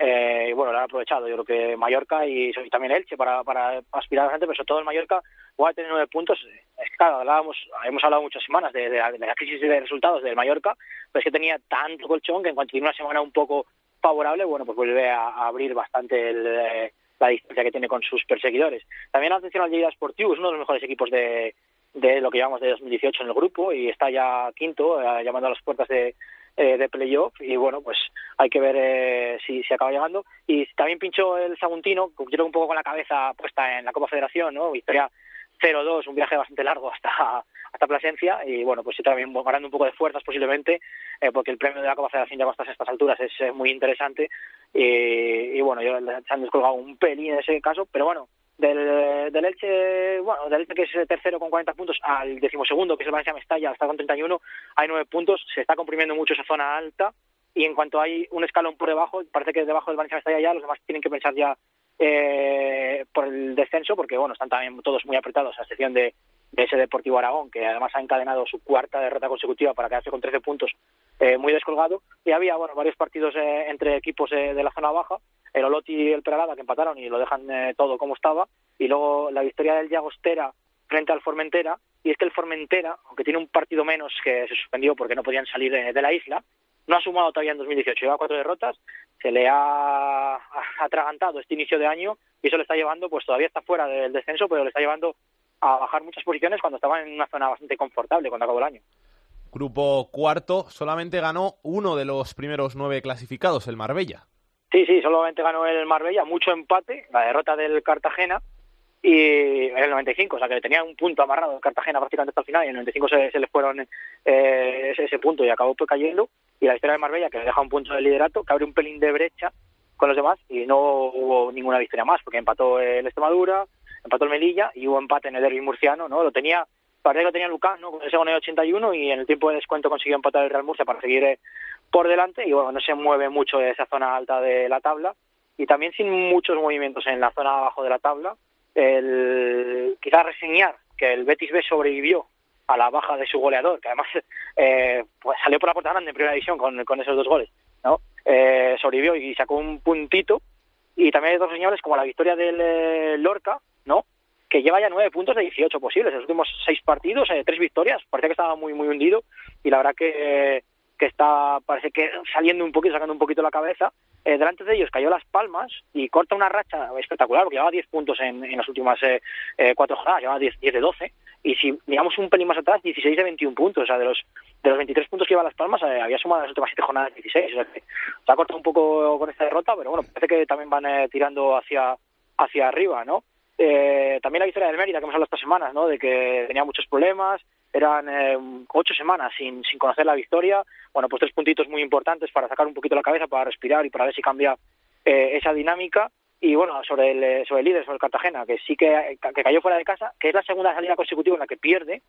T: Eh, y bueno, lo han aprovechado. Yo creo que Mallorca y, y también Elche para, para aspirar a gente, pero sobre todo el Mallorca va a tener nueve puntos. Es que, claro, hablábamos, hemos hablado muchas semanas de, la, de, la, crisis de resultados del Mallorca, pero es que tenía tanto colchón que en cuanto tiene una semana un poco favorable, bueno, pues vuelve a, a abrir bastante el, eh, la distancia que tiene con sus perseguidores. También atención al Lleida Sportivo, es uno de los mejores equipos de, de lo que llevamos de 2018 en el grupo y está ya quinto, eh, llamando a las puertas de, eh, de playoff y bueno, pues hay que ver eh, si, si acaba llegando. Y también pinchó el Saguntino, yo un poco con la cabeza puesta en la Copa Federación, ¿no? Victoria 0-2, un viaje bastante largo hasta hasta Plasencia y bueno, pues sí también ganando un poco de fuerzas posiblemente, eh, porque el premio de la Copa Federación ya a estas alturas es, es muy interesante y, y bueno, yo, se han descolgado un pelín en ese caso, pero bueno, del, del Elche, bueno, del Elche que es el tercero con 40 puntos al decimosegundo, que es el Valencia Mestalla, está con 31, hay nueve puntos, se está comprimiendo mucho esa zona alta. Y en cuanto hay un escalón por debajo, parece que debajo del Valencia Mestalla ya, los demás tienen que pensar ya eh, por el descenso, porque bueno, están también todos muy apretados, a excepción de, de ese Deportivo Aragón, que además ha encadenado su cuarta derrota consecutiva para quedarse con 13 puntos, eh, muy descolgado. Y había bueno varios partidos eh, entre equipos eh, de la zona baja, el Oloti y el Peralada, que empataron y lo dejan eh, todo como estaba. Y luego la victoria del Llagostera frente al Formentera. Y es que el Formentera, aunque tiene un partido menos que se suspendió porque no podían salir de, de la isla, no ha sumado todavía en 2018, lleva cuatro derrotas, se le ha atragantado este inicio de año y eso le está llevando, pues todavía está fuera del descenso, pero le está llevando a bajar muchas posiciones cuando estaba en una zona bastante confortable cuando acabó el año.
B: Grupo cuarto, solamente ganó uno de los primeros nueve clasificados, el Marbella.
T: Sí, sí, solamente ganó el Marbella, mucho empate, la derrota del Cartagena y en el 95, o sea que tenía un punto amarrado el Cartagena prácticamente hasta el final y en el 95 se, se le fueron eh, ese, ese, punto y acabó pues cayendo y la victoria del Marbella que le deja un punto de liderato, que abre un pelín de brecha con los demás y no hubo ninguna victoria más porque empató el Extremadura, empató el Melilla y hubo empate en el derby murciano, ¿no? Lo tenía, parece que lo tenía Lucas, ¿no? Con ese gol de 81 y en el tiempo de descuento consiguió empatar el Real Murcia para seguir eh, por delante y bueno, no se mueve mucho de esa zona alta de la tabla y también sin muchos movimientos en la zona abajo de la tabla. El, quizás reseñar que el Betis B sobrevivió a la baja de su goleador, que además eh, pues salió por la puerta grande en primera división con, esos dos goles, ¿no? Eh, sobrevivió y sacó un puntito. Y también hay otros señales como la victoria del eh, Lorca, ¿no? Que lleva ya nueve puntos de 18 posibles. En los últimos seis partidos, eh, tres victorias. Parecía que estaba muy, muy hundido. Y la verdad que, que está, parece que saliendo un poquito, sacando un poquito la cabeza. Eh, delante de ellos cayó Las Palmas y corta una racha espectacular, porque llevaba 10 puntos en, las últimas eh, eh, cuatro jornadas, llevaba 10, 10 de 12. Y si miramos un pelín más atrás, 16 de 21 puntos. O sea, de los, de los 23 puntos que lleva Las Palmas, eh, había sumado en las últimas siete jornadas 16. O sea, que se ha cortado un poco con esta derrota, pero bueno, parece que también van eh, tirando hacia, hacia arriba, ¿no? Eh, también la victoria del Mérida, que hemos hablado estas semanas, ¿no? De que tenía muchos problemas, eran eh, ocho semanas sin, sin conocer la victoria. Bueno, pues tres puntitos muy importantes para sacar un poquito la cabeza, para respirar y para ver si cambia eh, esa dinámica y bueno, sobre el, eh, sobre el líder, sobre el Cartagena, que sí que, que cayó fuera de casa, que es la segunda salida consecutiva en la que pierde,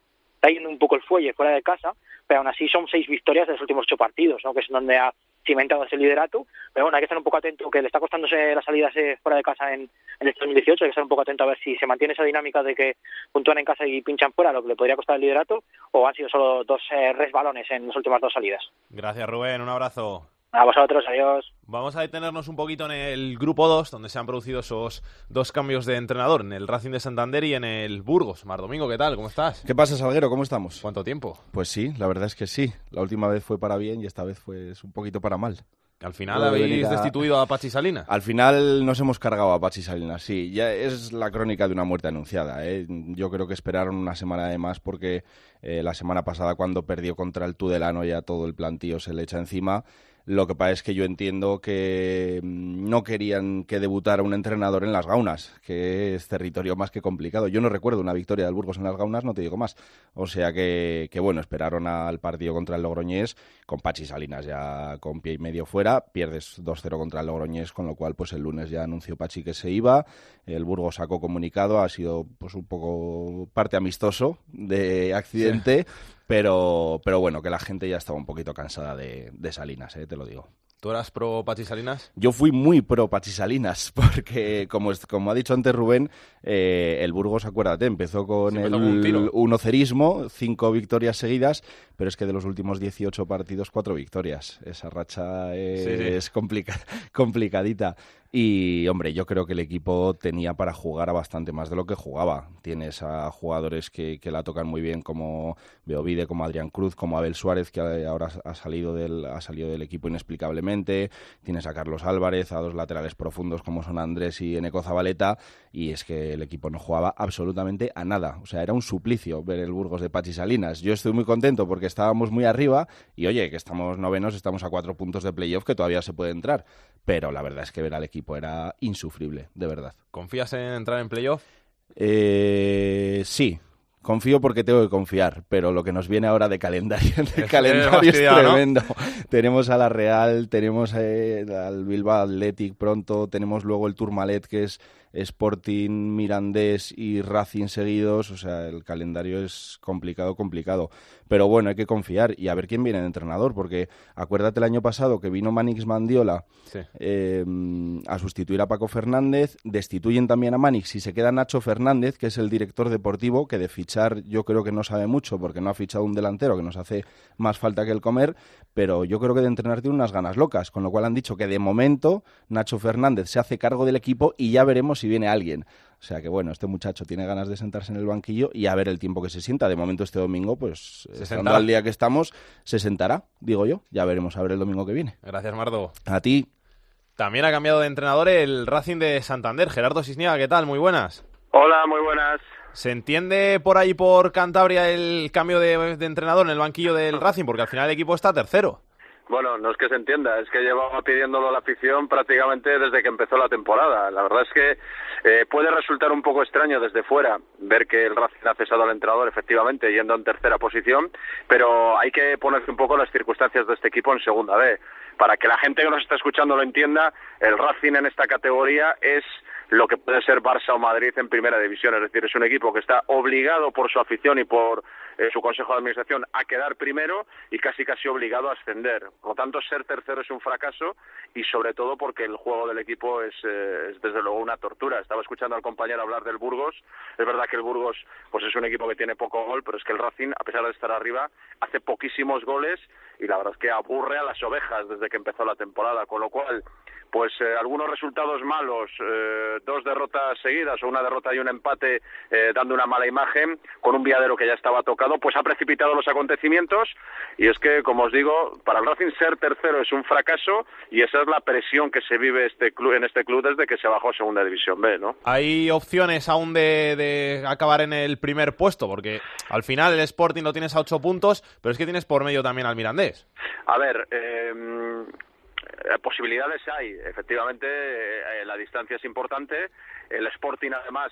T: está yendo un poco el fuelle fuera de casa, pero aún así son seis victorias de los últimos ocho partidos, ¿no? que es donde ha cimentado ese liderato. Pero bueno, hay que estar un poco atento, que le está costándose las salidas fuera de casa en, en este 2018, hay que estar un poco atento a ver si se mantiene esa dinámica de que puntúan en casa y pinchan fuera, lo que le podría costar el liderato, o han sido solo dos eh, resbalones en las últimas dos salidas.
B: Gracias, Rubén. Un abrazo.
T: A vosotros, adiós.
B: Vamos a detenernos un poquito en el grupo 2, donde se han producido esos dos cambios de entrenador, en el Racing de Santander y en el Burgos. Mar Domingo, ¿qué tal? ¿Cómo estás?
U: ¿Qué pasa, Salguero? ¿Cómo estamos?
B: ¿Cuánto tiempo?
U: Pues sí, la verdad es que sí. La última vez fue para bien y esta vez fue un poquito para mal.
B: Al final habéis destituido a Pachi Salinas.
U: Al final nos hemos cargado a Pachi Salinas, sí. Ya es la crónica de una muerte anunciada. ¿eh? Yo creo que esperaron una semana de más porque eh, la semana pasada cuando perdió contra el Tudelano ya todo el plantío se le echa encima. Lo que pasa es que yo entiendo que mm, no querían que debutara un entrenador en las Gaunas, que es territorio más que complicado. Yo no recuerdo una victoria del Burgos en las Gaunas, no te digo más. O sea que, que bueno, esperaron al partido contra el Logroñés con Pachi Salinas ya con pie y medio fuera. Pierdes 2-0 contra el Logroñés, con lo cual pues el lunes ya anunció Pachi que se iba. El Burgos sacó comunicado, ha sido pues un poco parte amistoso de accidente. Sí. Pero, pero bueno, que la gente ya estaba un poquito cansada de, de Salinas, ¿eh? te lo digo.
B: ¿Tú eras pro Pachi Salinas?
U: Yo fui muy pro Pachi Salinas, porque como, como ha dicho antes Rubén, eh, el Burgos, acuérdate, empezó con
B: Sí,
U: el
B: un
U: unocerismo, cinco victorias seguidas, pero es que de los últimos 18 partidos, cuatro victorias. Esa racha es,
B: Sí, sí.
U: es complica- complicadita. Y, hombre, yo creo que el equipo tenía para jugar a bastante más de lo que jugaba. Tienes a jugadores que, que la tocan muy bien, como Beovide, como Adrián Cruz, como Abel Suárez, que ahora ha salido del, ha salido del equipo inexplicablemente. Tienes a Carlos Álvarez, a dos laterales profundos como son Andrés y Eneco Zabaleta. Y es que el equipo no jugaba absolutamente a nada. O sea, era un suplicio ver el Burgos de Pachi Salinas. Yo estoy muy contento porque estábamos muy arriba y, oye, que estamos novenos, estamos a cuatro puntos de playoff, que todavía se puede entrar. Pero la verdad es que ver al equipo era insufrible, de verdad.
B: ¿Confías en entrar en playoff?
U: Eh, sí, confío porque tengo que confiar, pero lo que nos viene ahora de calendario, de
B: Es-
U: calendario
B: es
U: tremendo. Tenemos a la Real, tenemos eh, al Bilbao Athletic pronto, tenemos luego el Tourmalet que es Sporting, Mirandés y Racing seguidos, o sea, el calendario es complicado, complicado. Pero bueno, hay que confiar y a ver quién viene de entrenador, porque acuérdate el año pasado que vino Manix Mandiola
B: Sí.
U: eh, a sustituir a Paco Fernández, destituyen también a Manix y se queda Nacho Fernández, que es el director deportivo, que de fichar yo creo que no sabe mucho porque no ha fichado un delantero que nos hace más falta que el comer, pero yo creo que de entrenar tiene unas ganas locas, con lo cual han dicho que de momento Nacho Fernández se hace cargo del equipo y ya veremos si viene alguien. O sea que bueno, este muchacho tiene ganas de sentarse en el banquillo y a ver el tiempo que se sienta. De momento este domingo, pues estando
B: sentará.
U: al día que estamos, se sentará, digo yo. Ya veremos a ver el domingo que viene.
B: Gracias, Mardo.
U: A ti.
B: También ha cambiado de entrenador el Racing de Santander. Gerardo Cisniega, ¿qué tal? Muy buenas.
Q: Hola, muy buenas.
B: ¿Se entiende por ahí por Cantabria el cambio de, de entrenador en el banquillo del Racing? Porque al final el equipo está tercero.
Q: Bueno, no es que se entienda, es que llevaba pidiéndolo la afición prácticamente desde que empezó la temporada. La verdad es que eh, puede resultar un poco extraño desde fuera ver que el Racing ha cesado al entrenador, efectivamente, yendo en tercera posición, pero hay que ponerse un poco las circunstancias de este equipo en segunda B. Para que la gente que nos está escuchando lo entienda, el Racing en esta categoría es lo que puede ser Barça o Madrid en primera división. Es decir, es un equipo que está obligado por su afición y por eh, su consejo de administración a quedar primero y casi casi obligado a ascender. Por lo tanto, ser tercero es un fracaso y sobre todo porque el juego del equipo es, eh, es desde luego una tortura. Estaba escuchando al compañero hablar del Burgos. Es verdad que el Burgos pues es un equipo que tiene poco gol, pero es que el Racing, a pesar de estar arriba, hace poquísimos goles y la verdad es que aburre a las ovejas desde que empezó la temporada. Con lo cual, pues eh, algunos resultados malos, eh, dos derrotas seguidas o una derrota y un empate eh, dando una mala imagen con un viadero que ya estaba tocado, pues ha precipitado los acontecimientos y es que, como os digo, para el Racing ser tercero es un fracaso y esa es la presión que se vive este club, en este club desde que se bajó a Segunda División B, ¿no?
B: ¿Hay opciones aún de, de acabar en el primer puesto? Porque al final el Sporting lo tienes a ocho puntos, pero es que tienes por medio también al Mirandés.
Q: A ver, eh, eh, posibilidades hay, efectivamente, eh, la distancia es importante. El Sporting, además,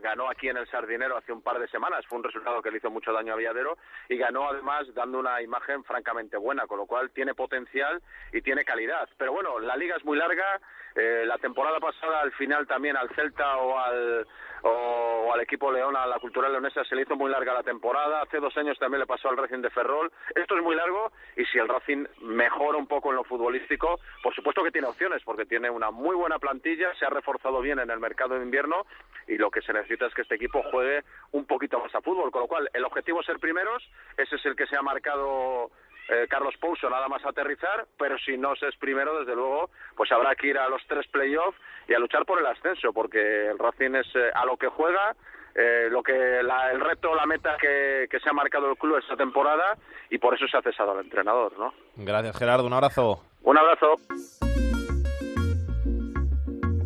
Q: ganó aquí en el Sardinero hace un par de semanas, fue un resultado que le hizo mucho daño a Villadero, y ganó además dando una imagen francamente buena, con lo cual tiene potencial y tiene calidad. Pero bueno, la liga es muy larga, la temporada pasada al final también al Celta o al, o, al equipo León, a la cultural leonesa, se le hizo muy larga la temporada. Hace dos años también le pasó al Racing de Ferrol. Esto es muy largo y si el Racing mejora un poco en lo futbolístico, por supuesto que tiene opciones porque tiene una muy buena plantilla, se ha reforzado bien en el mercado de invierno y lo que se necesita es que este equipo juegue un poquito más a fútbol. Con lo cual, el objetivo es ser primeros, ese es el que se ha marcado eh, Carlos Pouso nada más aterrizar, pero si no se es primero, desde luego, pues habrá que ir a los tres playoffs y a luchar por el ascenso, porque el Racing es eh, a lo que juega, eh, lo que el reto, la meta que, que, se ha marcado el club esta temporada y por eso se ha cesado al entrenador, ¿no?
B: Gracias, Gerardo. Un abrazo.
Q: Un abrazo.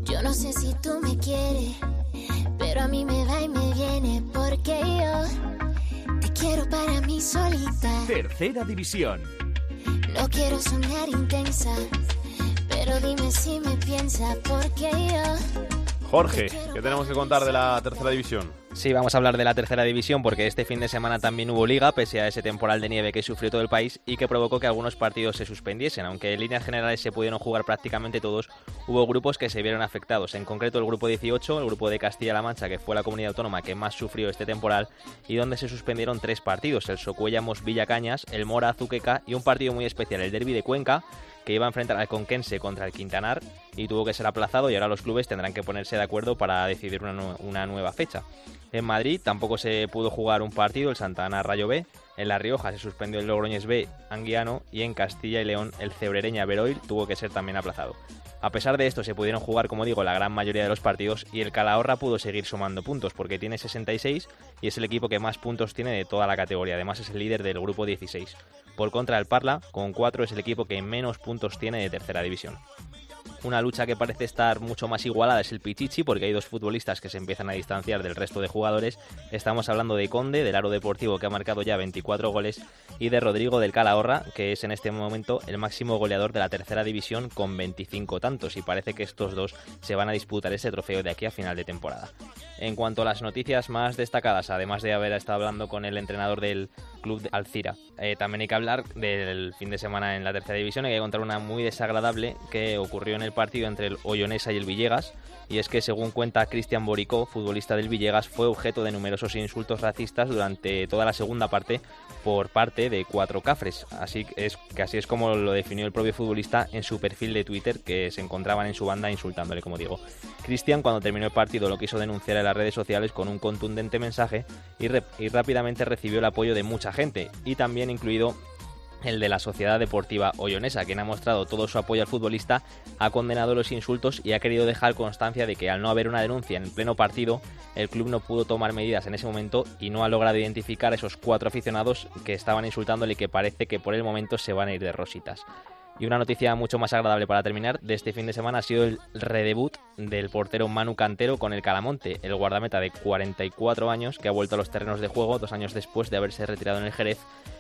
V: Yo no sé si tú me quieres, pero a mí me va y me viene porque yo quiero para mí solita.
W: Tercera división.
V: No quiero sonar intensa, pero dime si me piensa, porque yo
B: Jorge, ¿qué tenemos que contar de la tercera división?
C: Sí, vamos a hablar de la tercera división porque este fin de semana también hubo liga, pese a ese temporal de nieve que sufrió todo el país y que provocó que algunos partidos se suspendiesen. Aunque en líneas generales se pudieron jugar prácticamente todos, hubo grupos que se vieron afectados. En concreto, el grupo 18, el grupo de Castilla-La Mancha, que fue la comunidad autónoma que más sufrió este temporal y donde se suspendieron tres partidos: el Socuellamos Villacañas, el Mora Azuqueca y un partido muy especial, el Derby de Cuenca, que iba a enfrentar al Conquense contra el Quintanar y tuvo que ser aplazado y ahora los clubes tendrán que ponerse de acuerdo para decidir una, nueva fecha. En Madrid tampoco se pudo jugar un partido, el Santa Ana Rayo B. En La Rioja se suspendió el Logroñés B Anguiano y en Castilla y León el Cebrereña Beroil tuvo que ser también aplazado. A pesar de esto se pudieron jugar, como digo, la gran mayoría de los partidos y el Calahorra pudo seguir sumando puntos porque tiene 66 y es el equipo que más puntos tiene de toda la categoría. Además es el líder del grupo 16. Por contra, el Parla, con 4, es el equipo que menos puntos tiene de tercera división. Una lucha que parece estar mucho más igualada es el Pichichi, porque hay dos futbolistas que se empiezan a distanciar del resto de jugadores. Estamos hablando de Conde, del Aro Deportivo, que ha marcado ya 24 goles, y de Rodrigo del Calahorra, que es en este momento el máximo goleador de la tercera división con 25 tantos, y parece que estos dos se van a disputar ese trofeo de aquí a final de temporada. En cuanto a las noticias más destacadas, además de haber estado hablando con el entrenador del club de Alcira, eh, también hay que hablar del fin de semana en la tercera división. Hay que contar una muy desagradable que ocurrió en el partido entre el Ollonesa y el Villegas. Y es que, según cuenta Cristian Boricó, futbolista del Villegas, fue objeto de numerosos insultos racistas durante toda la segunda parte por parte de cuatro cafres. Así es que así es como lo definió el propio futbolista en su perfil de Twitter, que se encontraban en su banda insultándole, como digo. Cristian, cuando terminó el partido, lo quiso denunciar en las redes sociales con un contundente mensaje y, y rápidamente recibió el apoyo de mucha gente, y también incluido el de la Sociedad Deportiva Ollonesa, quien ha mostrado todo su apoyo al futbolista, ha condenado los insultos y ha querido dejar constancia de que al no haber una denuncia en pleno partido, el club no pudo tomar medidas en ese momento y no ha logrado identificar a esos cuatro aficionados que estaban insultándole y que parece que por el momento se van a ir de rositas. Y una noticia mucho más agradable para terminar de este fin de semana ha sido el redebut del portero Manu Cantero con el Calamonte, el guardameta de 44 años que ha vuelto a los terrenos de juego dos años después de haberse retirado en el Jerez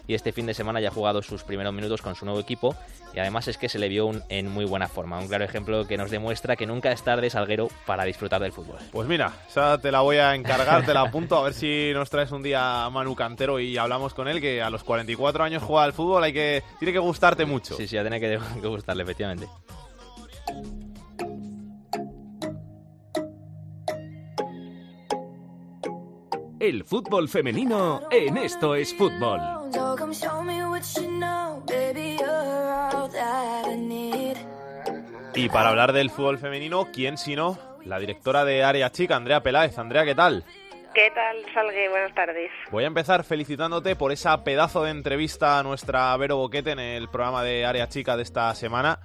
C: y este fin de semana ya ha jugado sus primeros minutos con su nuevo equipo y además es que se le vio en muy buena forma. Un claro ejemplo que nos demuestra que nunca es tarde Salguero para disfrutar del fútbol.
B: Pues mira, esa te la voy a encargar, te la apunto a ver si nos traes un día a Manu Cantero y hablamos con él que a los 44 años juega al fútbol, hay que tiene que gustarte mucho.
C: Sí, sí, ya tiene que, que gustarle efectivamente.
W: El fútbol femenino en esto es fútbol.
B: Y para hablar del fútbol femenino, ¿quién sino la directora de Área Chica, Andrea Peláez? Andrea, ¿qué tal?
X: ¿Qué tal, Salgue? Buenas tardes.
B: Voy a empezar felicitándote por esa pedazo de entrevista a nuestra Vero Boquete en el programa de Área Chica de esta semana,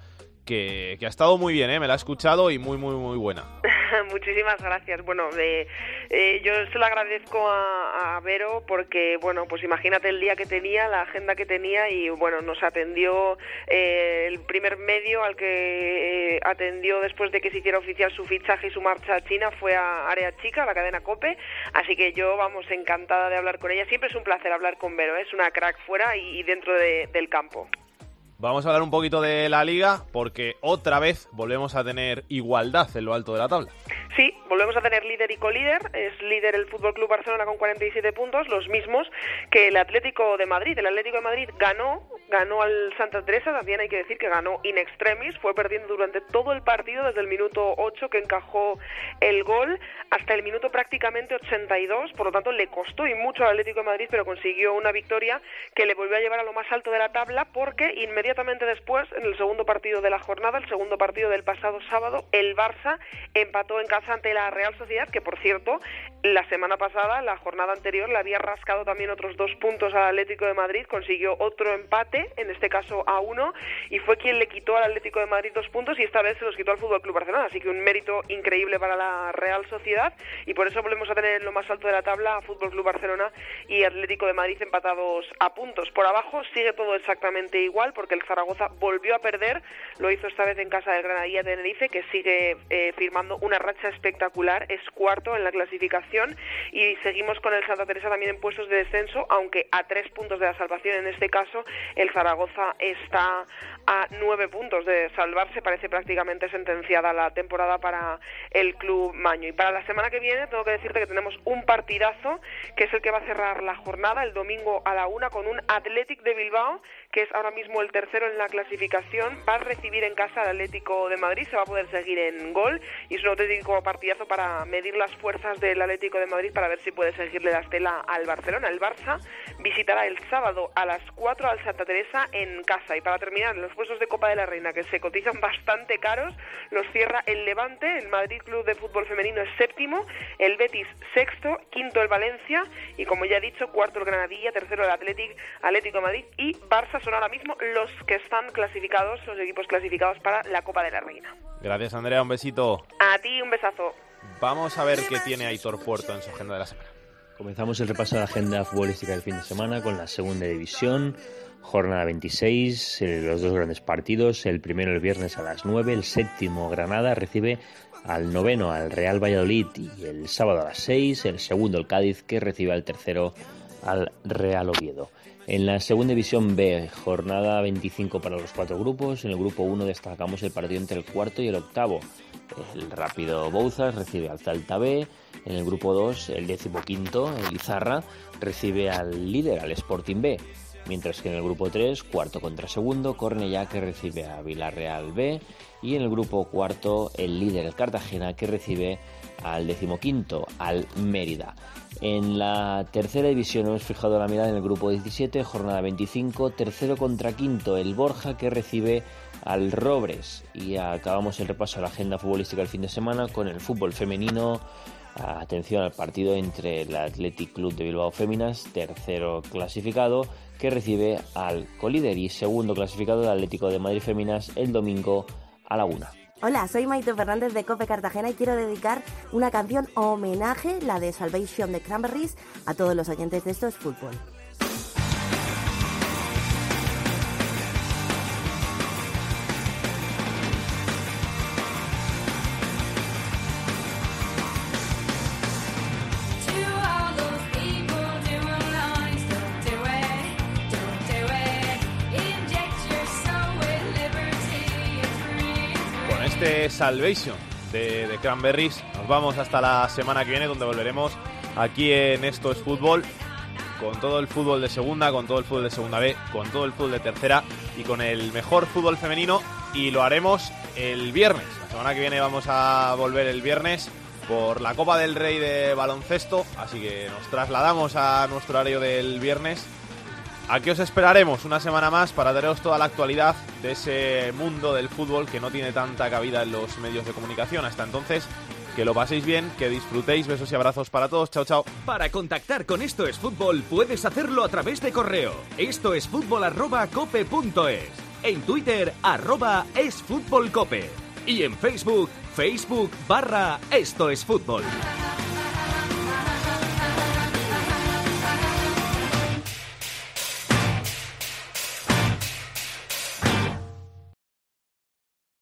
B: que, que ha estado muy bien, ¿eh? me la he escuchado y muy, muy, muy buena.
X: Muchísimas gracias. Bueno, eh, yo se lo agradezco a, Vero porque, bueno, pues imagínate el día que tenía, la agenda que tenía y, bueno, nos atendió eh, el primer medio al que eh, atendió después de que se hiciera oficial su fichaje y su marcha a China fue a Área Chica, la cadena COPE. Así que yo, vamos, encantada de hablar con ella. Siempre es un placer hablar con Vero, es una crack fuera y, dentro del campo.
B: Vamos a hablar un poquito de la liga porque otra vez volvemos a tener igualdad en lo alto de la tabla.
X: Sí, volvemos a tener líder y colíder. Es líder el Fútbol Club Barcelona con 47 puntos, los mismos que el Atlético de Madrid. El Atlético de Madrid ganó, ganó al Santa Teresa, también hay que decir que ganó in extremis, fue perdiendo durante todo el partido desde el minuto 8 que encajó el gol hasta el minuto prácticamente 82, por lo tanto le costó y mucho al Atlético de Madrid, pero consiguió una victoria que le volvió a llevar a lo más alto de la tabla porque inmediatamente después, en el segundo partido de la jornada, el segundo partido del pasado sábado, el Barça empató en casa ante la Real Sociedad, que por cierto, la semana pasada, la jornada anterior, le había rascado también otros dos puntos al Atlético de Madrid, consiguió otro empate, en este caso a uno, y fue quien le quitó al Atlético de Madrid dos puntos y esta vez se los quitó al Fútbol Club Barcelona, así que un mérito increíble para la Real Sociedad y por eso volvemos a tener en lo más alto de la tabla a Fútbol Club Barcelona y Atlético de Madrid empatados a puntos. Por abajo sigue todo exactamente igual porque el Zaragoza volvió a perder, lo hizo esta vez en casa del Granadilla Tenerife, que sigue eh, firmando una racha espectacular, es cuarto en la clasificación y seguimos con el Santa Teresa también en puestos de descenso, aunque a tres puntos de la salvación en este caso, Zaragoza está a nueve puntos de salvarse, parece prácticamente sentenciada la temporada para el club Maño. Y para la semana que viene tengo que decirte que tenemos un partidazo que es el que va a cerrar la jornada el domingo a la una con un Athletic de Bilbao que es ahora mismo el tercero en la clasificación, va a recibir en casa al Atlético de Madrid, se va a poder seguir en gol y es un auténtico partidazo para medir las fuerzas del Atlético de Madrid para ver si puede seguirle la estela al Barcelona. El Barça visitará el sábado a las 4 al Santa Teresa en casa y para terminar los puestos de Copa de la Reina que se cotizan bastante caros, los cierra el Levante, el Madrid Club de Fútbol Femenino es séptimo, el Betis sexto, quinto el Valencia y como ya he dicho, cuarto el Granadilla, tercero el Atlético, Atlético de Madrid y Barça son ahora mismo los que están clasificados, los equipos clasificados para la Copa de la Reina.
B: Gracias, Andrea. Un besito.
X: A ti, un besazo.
B: Vamos a ver qué tiene Aitor Puerto en su agenda de la semana.
Y: Comenzamos el repaso de la agenda futbolística del fin de semana con la segunda división. Jornada 26, eh, los dos grandes partidos. El primero el viernes a las 9, el séptimo Granada recibe al noveno al Real Valladolid y el sábado a las 6, el segundo el Cádiz que recibe al tercero al Real Oviedo. En la segunda división B, jornada 25 para los cuatro grupos. En el grupo 1 destacamos el partido entre el cuarto y el octavo. El Rápido Bouzas recibe al Zalta B. En el grupo 2, el decimoquinto, el Izarra, recibe al líder, al Sporting B. Mientras que en el grupo 3, cuarto contra segundo, Cornellá que recibe a Villarreal B. Y en el grupo cuarto, el líder, el Cartagena, que recibe al decimoquinto, al Mérida. En la tercera división hemos fijado la mirada en el grupo 17, jornada 25, tercero contra quinto, el Borja que recibe al Robres. Y acabamos el repaso a la agenda futbolística del fin de semana con el fútbol femenino. Atención al partido entre el Athletic Club de Bilbao Féminas, tercero clasificado, que recibe al colíder y segundo clasificado del Atlético de Madrid Féminas el domingo a la una.
W: Hola, soy Maite Fernández de Cope Cartagena y quiero dedicar una canción homenaje, la de Salvation de Cranberries, a todos los oyentes de Esto es Fútbol.
B: Salvation de, de Cranberries nos vamos hasta la semana que viene donde volveremos aquí en Esto es Fútbol con todo el fútbol de segunda, con todo el fútbol de segunda B, con todo el fútbol de tercera y con el mejor fútbol femenino y lo haremos el viernes. La semana que viene vamos a volver el viernes por la Copa del Rey de baloncesto, así que nos trasladamos a nuestro horario del viernes. Aquí os esperaremos una semana más para daros toda la actualidad de ese mundo del fútbol que no tiene tanta cabida en los medios de comunicación. Hasta entonces, que lo paséis bien, que disfrutéis, besos y abrazos para todos. Chao, chao.
R: Para contactar con Esto es Fútbol puedes hacerlo a través de correo. Esto es fútbol arroba cope punto es. En Twitter arroba es fútbol cope. Y en Facebook, Facebook barra Esto es Fútbol.